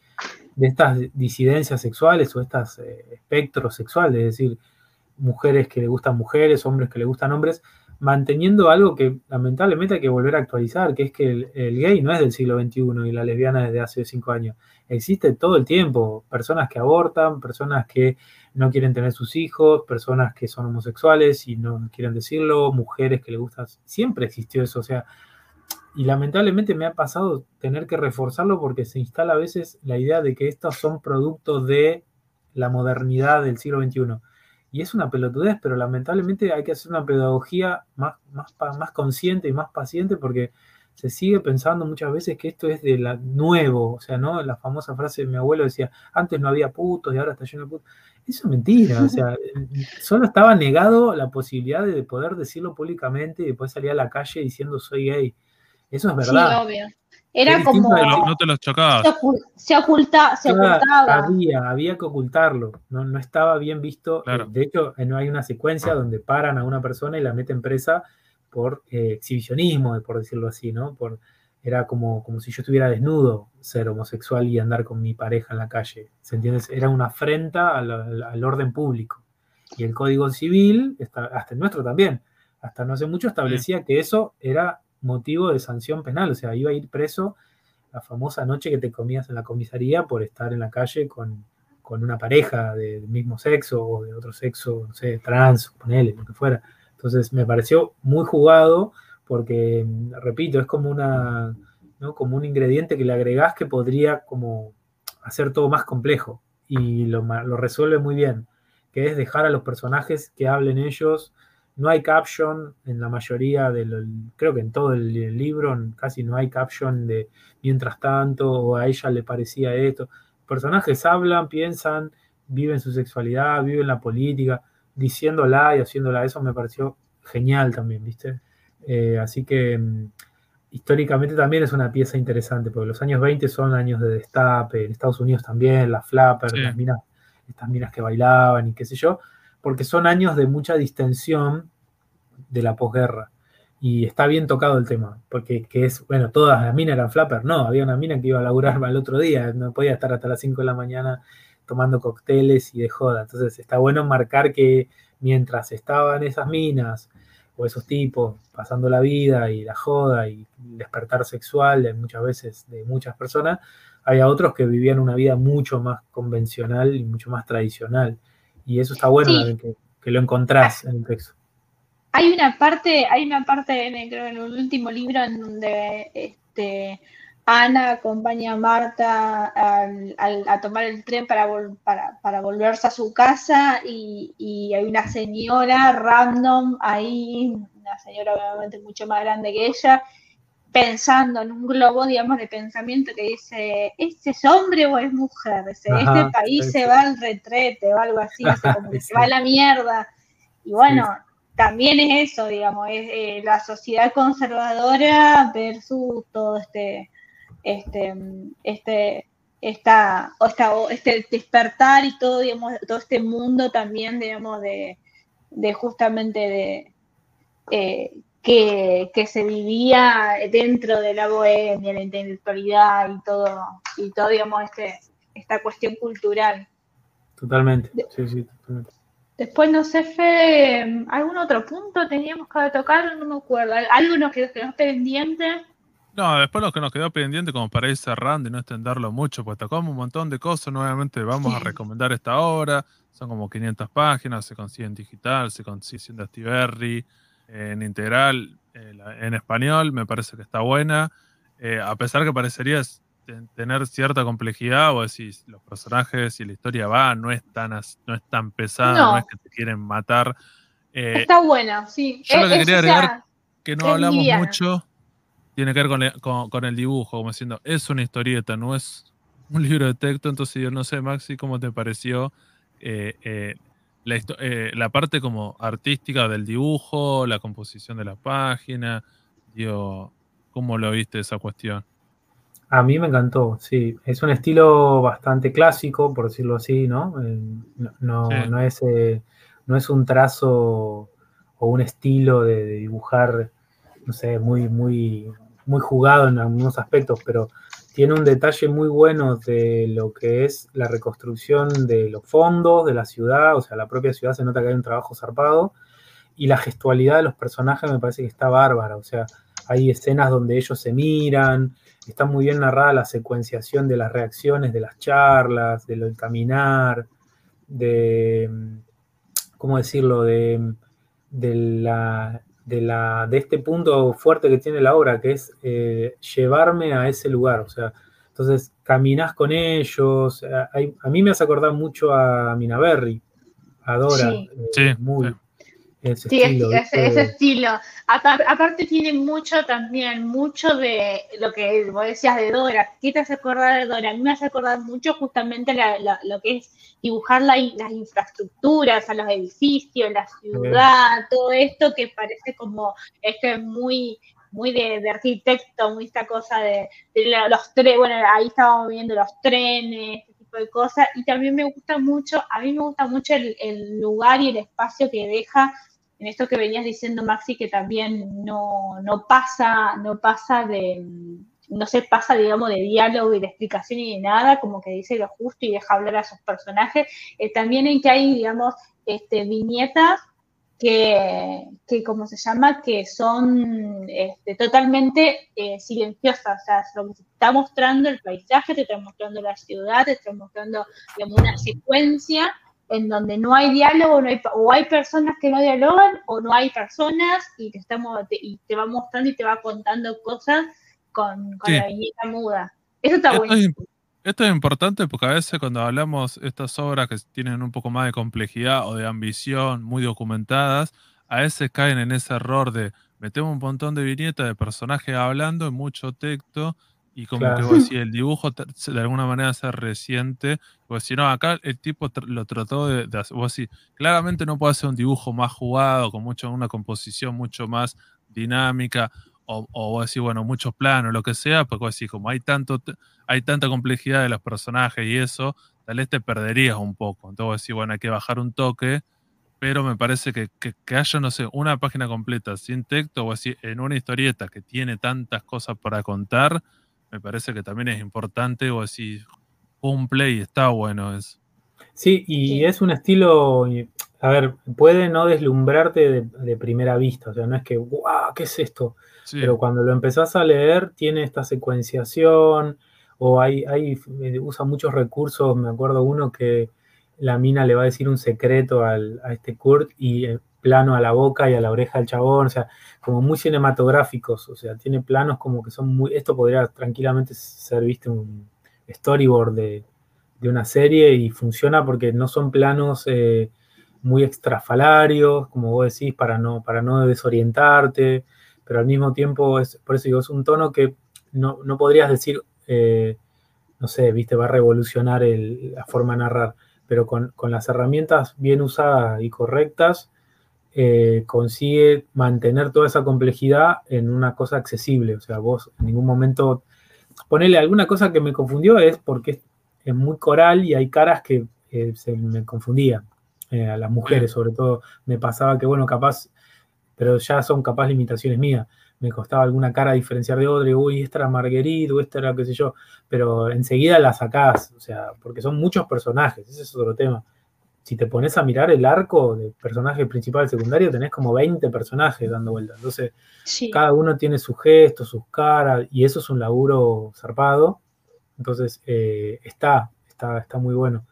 estas disidencias sexuales o estos eh, espectros sexuales, es decir, mujeres que le gustan mujeres, hombres que le gustan hombres, manteniendo algo que lamentablemente hay que volver a actualizar, que es que el, el, gay no es del siglo XXI y la lesbiana desde hace cinco años. Existe todo el tiempo, personas que abortan, personas que no quieren tener sus hijos, personas que son homosexuales y no quieren decirlo, mujeres que le gustan, siempre existió eso, o sea, y lamentablemente me ha pasado tener que reforzarlo porque se instala a veces la idea de que estos son productos de la modernidad del siglo XXI. Y es una pelotudez, pero lamentablemente hay que hacer una pedagogía más, más, más consciente y más paciente porque se sigue pensando muchas veces que esto es de la nuevo, o sea, ¿no? La famosa frase de mi abuelo decía, antes no había putos y ahora está lleno de putos. Eso es mentira, o sea, solo estaba negado la posibilidad de poder decirlo públicamente y después salir a la calle diciendo soy gay. Eso es verdad. Sí, obvio. Era como. No te los chocabas. Se, oculta, se ocultaba. Había, había que ocultarlo. No, no estaba bien visto. De hecho, no hay una secuencia donde paran a una persona y la meten presa por eh, exhibicionismo, por decirlo así, ¿no? Por, era como, como si yo estuviera desnudo ser homosexual y andar con mi pareja en la calle. ¿Se entiende? Era una afrenta al, orden público. Y el Código Civil, hasta el nuestro también, hasta no hace mucho establecía que eso era motivo de sanción penal, o sea, iba a ir preso la famosa noche que te comías en la comisaría por estar en la calle con, con una pareja del mismo sexo o de otro sexo, no sé, trans, ponele, lo que fuera. Entonces me pareció muy jugado porque, repito, es como una, ¿no? como un ingrediente que le agregás que podría como hacer todo más complejo y lo, lo resuelve muy bien, que es dejar a los personajes que hablen ellos. No hay caption en la mayoría del, creo que en todo el libro casi no hay caption de mientras tanto o a ella le parecía esto. Personajes hablan, piensan, viven su sexualidad, viven la política, diciéndola y haciéndola. Eso me pareció genial también, ¿viste? Eh, así que mm, históricamente también es una pieza interesante, porque los años 20 son años de destape, en Estados Unidos también, las flappers, las minas, estas minas que bailaban y qué sé yo, porque son años de mucha distensión de la posguerra. Y está bien tocado el tema, porque que es, bueno, todas las minas eran flappers, no, había una mina que iba a laburar al otro día, no podía estar hasta las 5 de la mañana tomando cócteles y de joda. Entonces está bueno marcar que mientras estaban esas minas o esos tipos pasando la vida y la joda y despertar sexual de muchas veces de muchas personas, había otros que vivían una vida mucho más convencional y mucho más tradicional. Y eso está bueno que, lo encontrás en el texto. Hay una parte, hay una parte en el, en el último libro en donde este, Ana acompaña a Marta a tomar el tren para, para, volverse a su casa y, hay una señora random ahí, una señora obviamente mucho más grande que ella, pensando en un globo, digamos, de pensamiento que dice, ¿este es hombre o es mujer? este país se va al retrete o algo así, como que se va a la mierda. Y bueno, también es eso, digamos, es eh, la sociedad conservadora versus todo este este, este, esta, este despertar y todo, digamos, todo este mundo también, digamos, de, justamente de eh, que, se vivía dentro de la bohemia, la intelectualidad y todo, y todo, digamos, este, esta cuestión cultural. Totalmente, sí, sí, totalmente. Después, no sé, Fe, ¿algún otro punto teníamos que tocar? No me acuerdo. ¿Algo que nos quedó pendiente? No, después lo que nos quedó pendiente, como para ir cerrando y no extenderlo mucho, pues tocamos un montón de cosas. Nuevamente vamos a recomendar esta obra. Son como 500 páginas, se consigue en digital, se consigue en Astiberri, en integral, eh, en español. Me parece que está buena. Eh, a pesar que parecería tener cierta complejidad, o decir, los personajes y la historia va, no es tan, no es tan pesada, no, es que te quieren matar. Eh, está buena, sí. Yo lo que quería agregar, que no hablamos mucho tiene que ver con, el dibujo, como diciendo, es una historieta, no es un libro de texto, entonces yo no sé, Maxi, cómo te pareció eh, eh, eh, la, parte como artística del dibujo, la composición de la página, digo, ¿cómo lo viste esa cuestión? A mí me encantó, sí. Es un estilo bastante clásico, por decirlo así, ¿no? no, no, es, no es un trazo o un estilo de dibujar no sé, muy, muy, muy jugado en algunos aspectos, pero tiene un detalle muy bueno de lo que es la reconstrucción de los fondos de la ciudad, o sea, la propia ciudad se nota que hay un trabajo zarpado, y la gestualidad de los personajes me parece que está bárbara, o sea, hay escenas donde ellos se miran, está muy bien narrada la secuenciación de las reacciones, de las charlas, de lo del caminar, de, ¿cómo decirlo?, de, de la de, la, de este punto fuerte que tiene la obra, que es eh, llevarme a ese lugar. O sea, entonces caminas con ellos. a mí me hace acordar mucho a Mina Berry, a Dora. Sí. Eh, muy, ese sí, estilo, ese, estilo. Aparte tiene mucho también, mucho de lo que vos decías de Dora. ¿Qué te hace acordar de Dora? A mí me hace acordar mucho justamente lo que es dibujar las infraestructuras, a los edificios, la ciudad, todo esto que parece como, esto es muy, muy de, arquitecto, muy esta cosa de, los trenes, bueno, ahí estábamos viendo los trenes, este tipo de cosas, y también me gusta mucho, a mí me gusta mucho el lugar y el espacio que deja en esto que venías diciendo, Maxi, que también no, pasa, no pasa de, no se pasa, digamos, de diálogo y de explicación y de nada, como que dice lo justo y deja hablar a sus personajes. Eh, también en que hay, digamos, este, viñetas que, que ¿cómo se llama? Que son este, totalmente eh, silenciosas. O sea, lo que te está mostrando el paisaje, te está mostrando la ciudad, te está mostrando una secuencia en donde no hay diálogo, no hay, o hay personas que no dialogan, o no hay personas, y te, estamos, y te va mostrando y te va contando cosas con, la viñeta muda. Eso está bueno. Esto es importante porque a veces cuando hablamos estas obras que tienen un poco más de complejidad o de ambición, muy documentadas, a veces caen en ese error de metemos un montón de viñetas de personajes hablando y mucho texto y como que vos el dibujo de alguna manera ser reciente, pues si no, acá el tipo lo trató de, hacer, vos decís, claramente no puede hacer un dibujo más jugado, con mucho, una composición mucho más dinámica, o, o vos decís, bueno, muchos planos, lo que sea, porque vos decís, como hay tanto, hay tanta complejidad de los personajes y eso, tal vez te perderías un poco. Entonces vos decís, bueno, hay que bajar un toque, pero me parece que, que, haya, no sé, una página completa sin texto, o así, en una historieta que tiene tantas cosas para contar, me parece que también es importante, o así, cumple y está bueno eso. Sí, y es un estilo, a ver, puede no deslumbrarte de, primera vista, o sea, no es que, ¡guau! ¿Qué es esto? Pero cuando lo empezás a leer, tiene esta secuenciación, o hay, hay, eh, usa muchos recursos, me acuerdo uno que la mina le va a decir un secreto a este Kurt y eh, plano a la boca y a la oreja del chabón, o sea, como muy cinematográficos, o sea, tiene planos como que son muy, esto podría tranquilamente ser, viste, un storyboard de, una serie y funciona porque no son planos eh, muy extrafalarios, como vos decís, para no, para no desorientarte, pero al mismo tiempo, es, por eso digo, es un tono que no, podrías decir, eh, no sé, viste, va a revolucionar la forma de narrar, pero con, las herramientas bien usadas y correctas, eh, consigue mantener toda esa complejidad en una cosa accesible. O sea, vos en ningún momento. Ponerle alguna cosa que me confundió es porque es, muy coral y hay caras que eh, se me confundían. a las mujeres, sobre todo, me pasaba que, bueno, capaz pero ya son capaz limitaciones mías. Me costaba alguna cara diferenciar de otra, y uy, esta era Marguerite, o esta era qué sé yo, pero enseguida la sacás, o sea, porque son muchos personajes, ese es otro tema. Si te pones a mirar el arco de personaje principal secundario, tenés como 20 personajes dando vueltas. Entonces, cada uno tiene sus gestos, sus caras, y eso es un laburo zarpado. Entonces, eh, está, está, está muy bueno.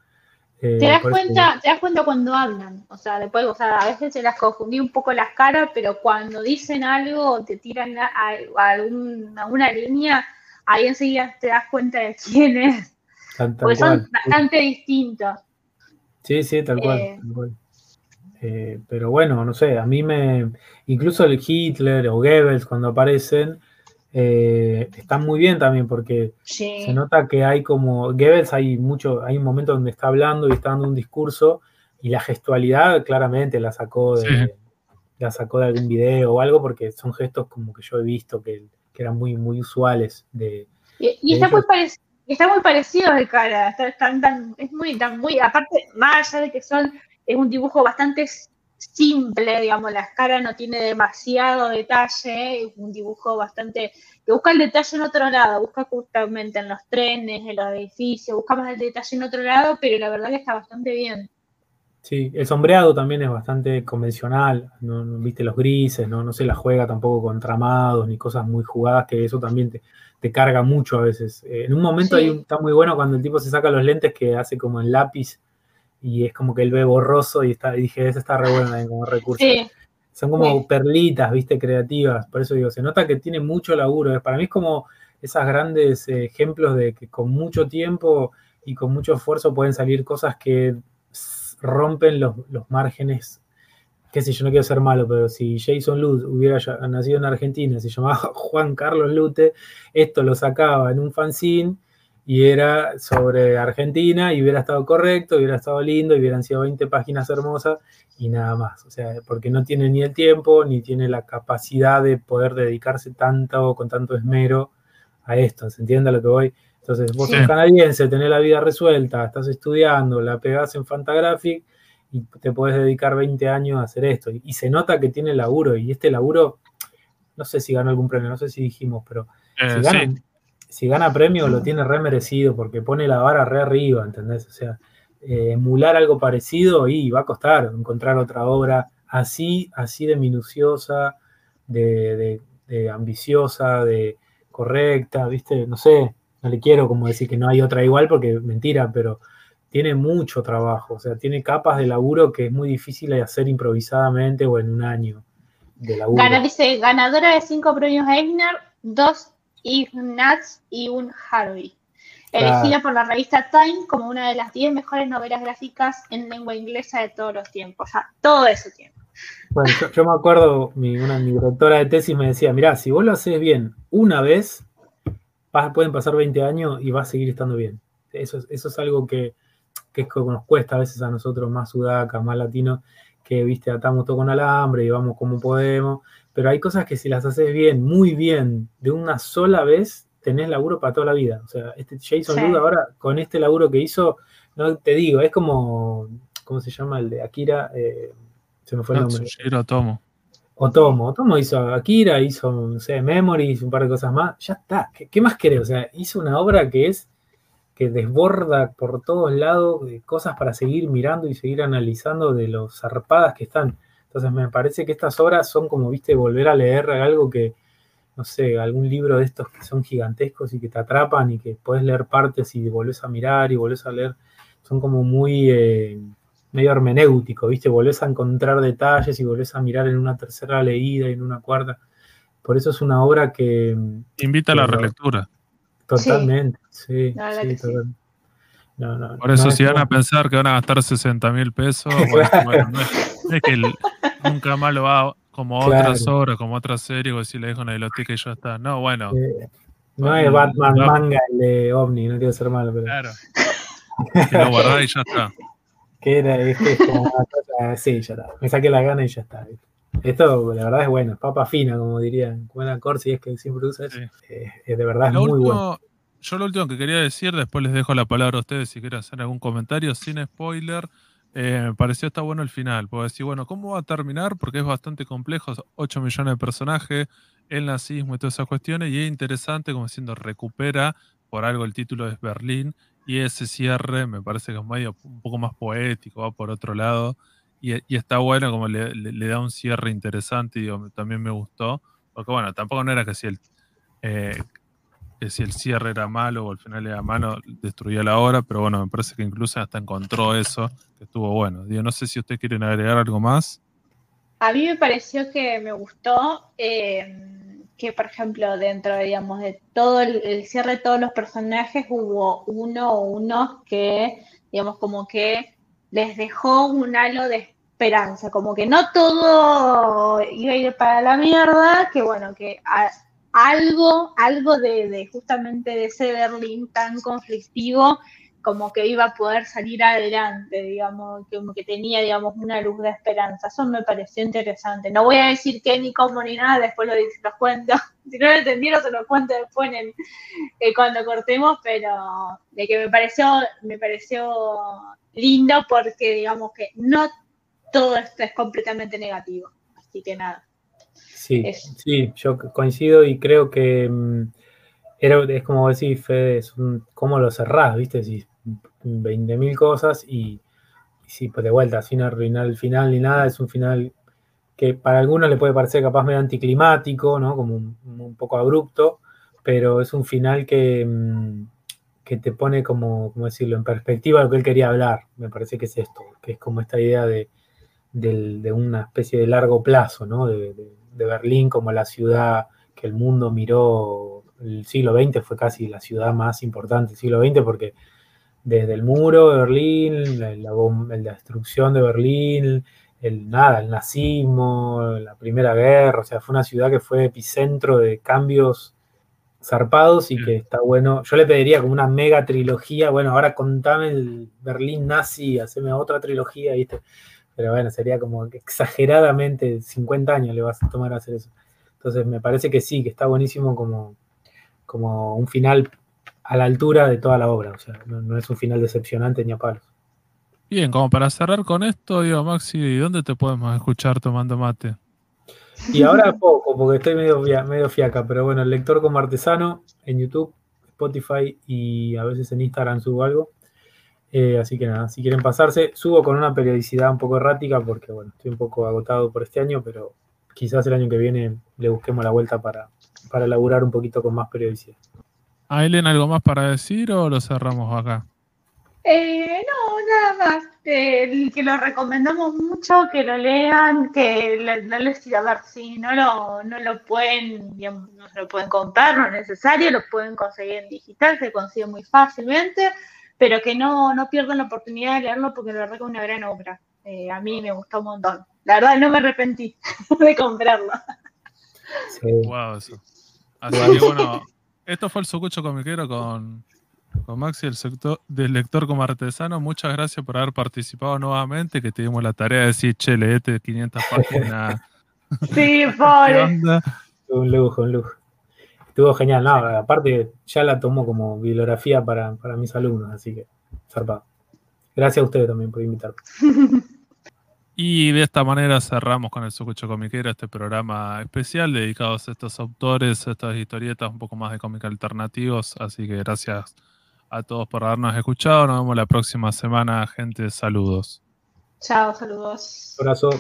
Eh, te das cuenta, te das cuenta cuando hablan, o sea, después, o sea, a veces se las confundí un poco las caras, pero cuando dicen algo te tiran a, alguna línea, ahí enseguida te das cuenta de quién es. porque son bastante distintos. Sí, sí, tal cual. Eh, eh, pero bueno, no sé, a mí me. Incluso el Hitler o Goebbels cuando aparecen, eh, están muy bien también porque se nota que hay como Goebbels hay mucho hay un momento donde está hablando y está dando un discurso y la gestualidad claramente la sacó de la sacó de algún video o algo porque son gestos como que yo he visto que, eran muy muy usuales de y, está, muy está muy parecido de cara es muy tan muy aparte más allá de que son es un dibujo bastante simple, digamos, la escala no tiene demasiado detalle, es un dibujo bastante, que busca el detalle en otro lado, busca justamente en los trenes, en los edificios, busca más el detalle en otro lado, pero la verdad que está bastante bien. Sí, el sombreado también es bastante convencional, no, viste los grises, no, no se la juega tampoco con tramados ni cosas muy jugadas, que eso también te, carga mucho a veces. Eh, en un momento está muy bueno cuando el tipo se saca los lentes que hace como en lápiz y es como que él ve borroso y, está, dije, ese está re bueno también como recurso. Son como perlitas, viste, creativas. Por eso digo, se nota que tiene mucho laburo. Para mí es como esos grandes eh, ejemplos de que con mucho tiempo y con mucho esfuerzo pueden salir cosas que rompen los, márgenes. Qué sé yo, no quiero ser malo, pero si Jason Lute hubiera nacido en Argentina, se llamaba Juan Carlos Lute, esto lo sacaba en un fanzine y era sobre Argentina y hubiera estado correcto, hubiera estado lindo, y hubieran sido 20 páginas hermosas y nada más. O sea, porque no tiene ni el tiempo ni tiene la capacidad de poder dedicarse tanto, con tanto esmero a esto. ¿Se entiende lo que voy? Entonces, vos sos canadiense, tenés la vida resuelta, estás estudiando, la pegás en Fantagraphic y te podés dedicar 20 años a hacer esto. Y, se nota que tiene laburo y este laburo, no sé si ganó algún premio, no sé si dijimos, pero eh, si si gana premio lo tiene re merecido porque pone la vara re arriba, ¿entendés? O sea, eh, emular algo parecido y va a costar encontrar otra obra así, así de minuciosa, de, ambiciosa, de correcta, ¿viste? No sé, no le quiero como decir que no hay otra igual porque mentira, pero tiene mucho trabajo, o sea, tiene capas de laburo que es muy difícil de hacer improvisadamente o en un año de laburo. dice, ganadora de cinco premios Eisner, dos Ignatz y un Harvey. Elegida por la revista Time como una de las 10 mejores novelas gráficas en lengua inglesa de todos los tiempos. O sea, todo ese tiempo. Bueno, yo, me acuerdo, mi, una, mi directora de tesis me decía, mirá, si vos lo haces bien una vez, pueden pasar 20 años y va a seguir estando bien. Eso, eso es algo que, que es como nos cuesta a veces a nosotros más sudacas, más latinos, que, viste, atamos todo con alambre y vamos como podemos, pero hay cosas que si las haces bien, muy bien, de una sola vez, tenés laburo para toda la vida. O sea, este Jason ahora, con este laburo que hizo, no te digo, es como, ¿cómo se llama el de Akira? Eh, se me fue el nombre. Otomo. Otomo. Otomo hizo Akira, hizo, no sé, Memories, un par de cosas más. Ya está. ¿Qué, más querés? O sea, hizo una obra que es que desborda por todos lados cosas para seguir mirando y seguir analizando de los zarpadas que están. Entonces me parece que estas obras son como, viste, volver a leer algo que, no sé, algún libro de estos que son gigantescos y que te atrapan y que puedes leer partes y volvés a mirar y volvés a leer, son como muy eh, medio hermenéutico, ¿viste? Volvés a encontrar detalles y volvés a mirar en una tercera leída y en una cuarta. Por eso es una obra que... Invita a la relectura. Totalmente, sí, Por eso si van a pensar que van a gastar 60 mil pesos, bueno, no, es, que nunca más lo va como otras obras, como otras series, o si le dejo una biblioteca y ya está. No, bueno. no es Batman manga el de OVNI, no quiero ser malo, pero. Claro. que lo guardás y ya está. Que era, es, es como una cosa, sí, ya está. Me saqué la gana y ya está. Esto, la verdad, es bueno, papa fina, como dirían. Buena Corsi es que siempre usa eso. Eh, de verdad es muy bueno. Yo lo último que quería decir, después les dejo la palabra a ustedes si quieren hacer algún comentario, sin spoiler. Eh, me pareció está bueno el final. Puedo decir, bueno, ¿cómo va a terminar? Porque es bastante complejo, 8 millones de personajes, el nazismo y todas esas cuestiones, y es interesante como diciendo, recupera, por algo el título es Berlín, y ese cierre me parece que es medio un poco más poético, va por otro lado, y, está bueno como le, da un cierre interesante, también me gustó, porque bueno, tampoco no era que si el... Eh, que si el cierre era malo o al final era malo, destruía la obra, pero bueno, me parece que incluso hasta encontró eso, que estuvo bueno. Digo, no sé si ustedes quieren agregar algo más. A mí me pareció que me gustó eh, que, por ejemplo, dentro, digamos, de todo el, cierre de todos los personajes, hubo uno o unos que, digamos, como que les dejó un halo de esperanza, como que no todo iba a ir para la mierda, que bueno, que algo, algo de, justamente de ese Berlín tan conflictivo, como que iba a poder salir adelante, digamos, como que tenía, digamos, una luz de esperanza. Eso me pareció interesante. No voy a decir qué ni cómo ni nada, después lo, los cuento. Si no lo entendieron, se lo cuento después en eh, cuando cortemos, pero de que me pareció, me pareció lindo porque, digamos, que no todo esto es completamente negativo. Así que nada. Sí, sí, yo coincido y creo que mm, era, es como decir, Fede, es un, cómo lo cerrás, ¿viste? Si 20.000 cosas y, si pues de vuelta, sin arruinar el final ni nada, es un final que para algunos le puede parecer capaz medio anticlimático, ¿no? Como un, poco abrupto, pero es un final que, mm, que te pone como, como decirlo, en perspectiva lo que él quería hablar. Me parece que es esto, que es como esta idea de, una especie de largo plazo, ¿no? de, de Berlín como la ciudad que el mundo miró el siglo XX, fue casi la ciudad más importante del siglo XX porque desde el muro de Berlín, la, la, destrucción de Berlín, el nada, el nazismo, la primera guerra, o sea, fue una ciudad que fue epicentro de cambios zarpados y que está bueno. Yo le pediría como una mega trilogía, bueno, ahora contame el Berlín nazi, haceme otra trilogía, ¿viste? pero bueno, sería como exageradamente 50 años le vas a tomar a hacer eso. Entonces me parece que sí, que está buenísimo como, como un final a la altura de toda la obra, o sea, no, es un final decepcionante ni a palos. Bien, como para cerrar con esto, digo, Maxi, ¿dónde te podemos escuchar tomando mate? Y ahora poco, porque estoy medio, medio fiaca, pero bueno, el lector como artesano en YouTube, Spotify y a veces en Instagram subo algo. Eh, así que nada, si quieren pasarse, subo con una periodicidad un poco errática porque bueno, estoy un poco agotado por este año, pero quizás el año que viene le busquemos la vuelta para, para laburar un poquito con más periodicidad. ¿Aileen algo más para decir o lo cerramos acá? Eh, no, nada más. Eh, que lo recomendamos mucho, que lo lean, que no les a ver si no lo, no lo pueden, no se lo pueden comprar, no es necesario, lo pueden conseguir en digital, se consigue muy fácilmente, pero que no, no pierdan la oportunidad de leerlo porque la verdad que es una gran obra. Eh, a mí me gustó un montón. La verdad no me arrepentí de comprarlo. Sí. Wow, eso. Así que bueno, esto fue el Sucucho Comiquero con, con Maxi, el sector del lector como artesano. Muchas gracias por haber participado nuevamente, que tuvimos la tarea de decir, che, leete 500 páginas. sí, pobre. Un lujo, un lujo. Estuvo genial, no, aparte ya la tomo como bibliografía para, para mis alumnos, así que zarpado. Gracias a ustedes también por invitarme. Y de esta manera cerramos con el Sucucho Comiquero este programa especial dedicado a estos autores, a estas historietas un poco más de cómic alternativos. Así que gracias a todos por habernos escuchado. Nos vemos la próxima semana, gente. Saludos. Chao, saludos. Abrazo.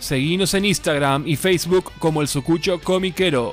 Seguinos en Instagram y Facebook como el Sucucho Comiquero.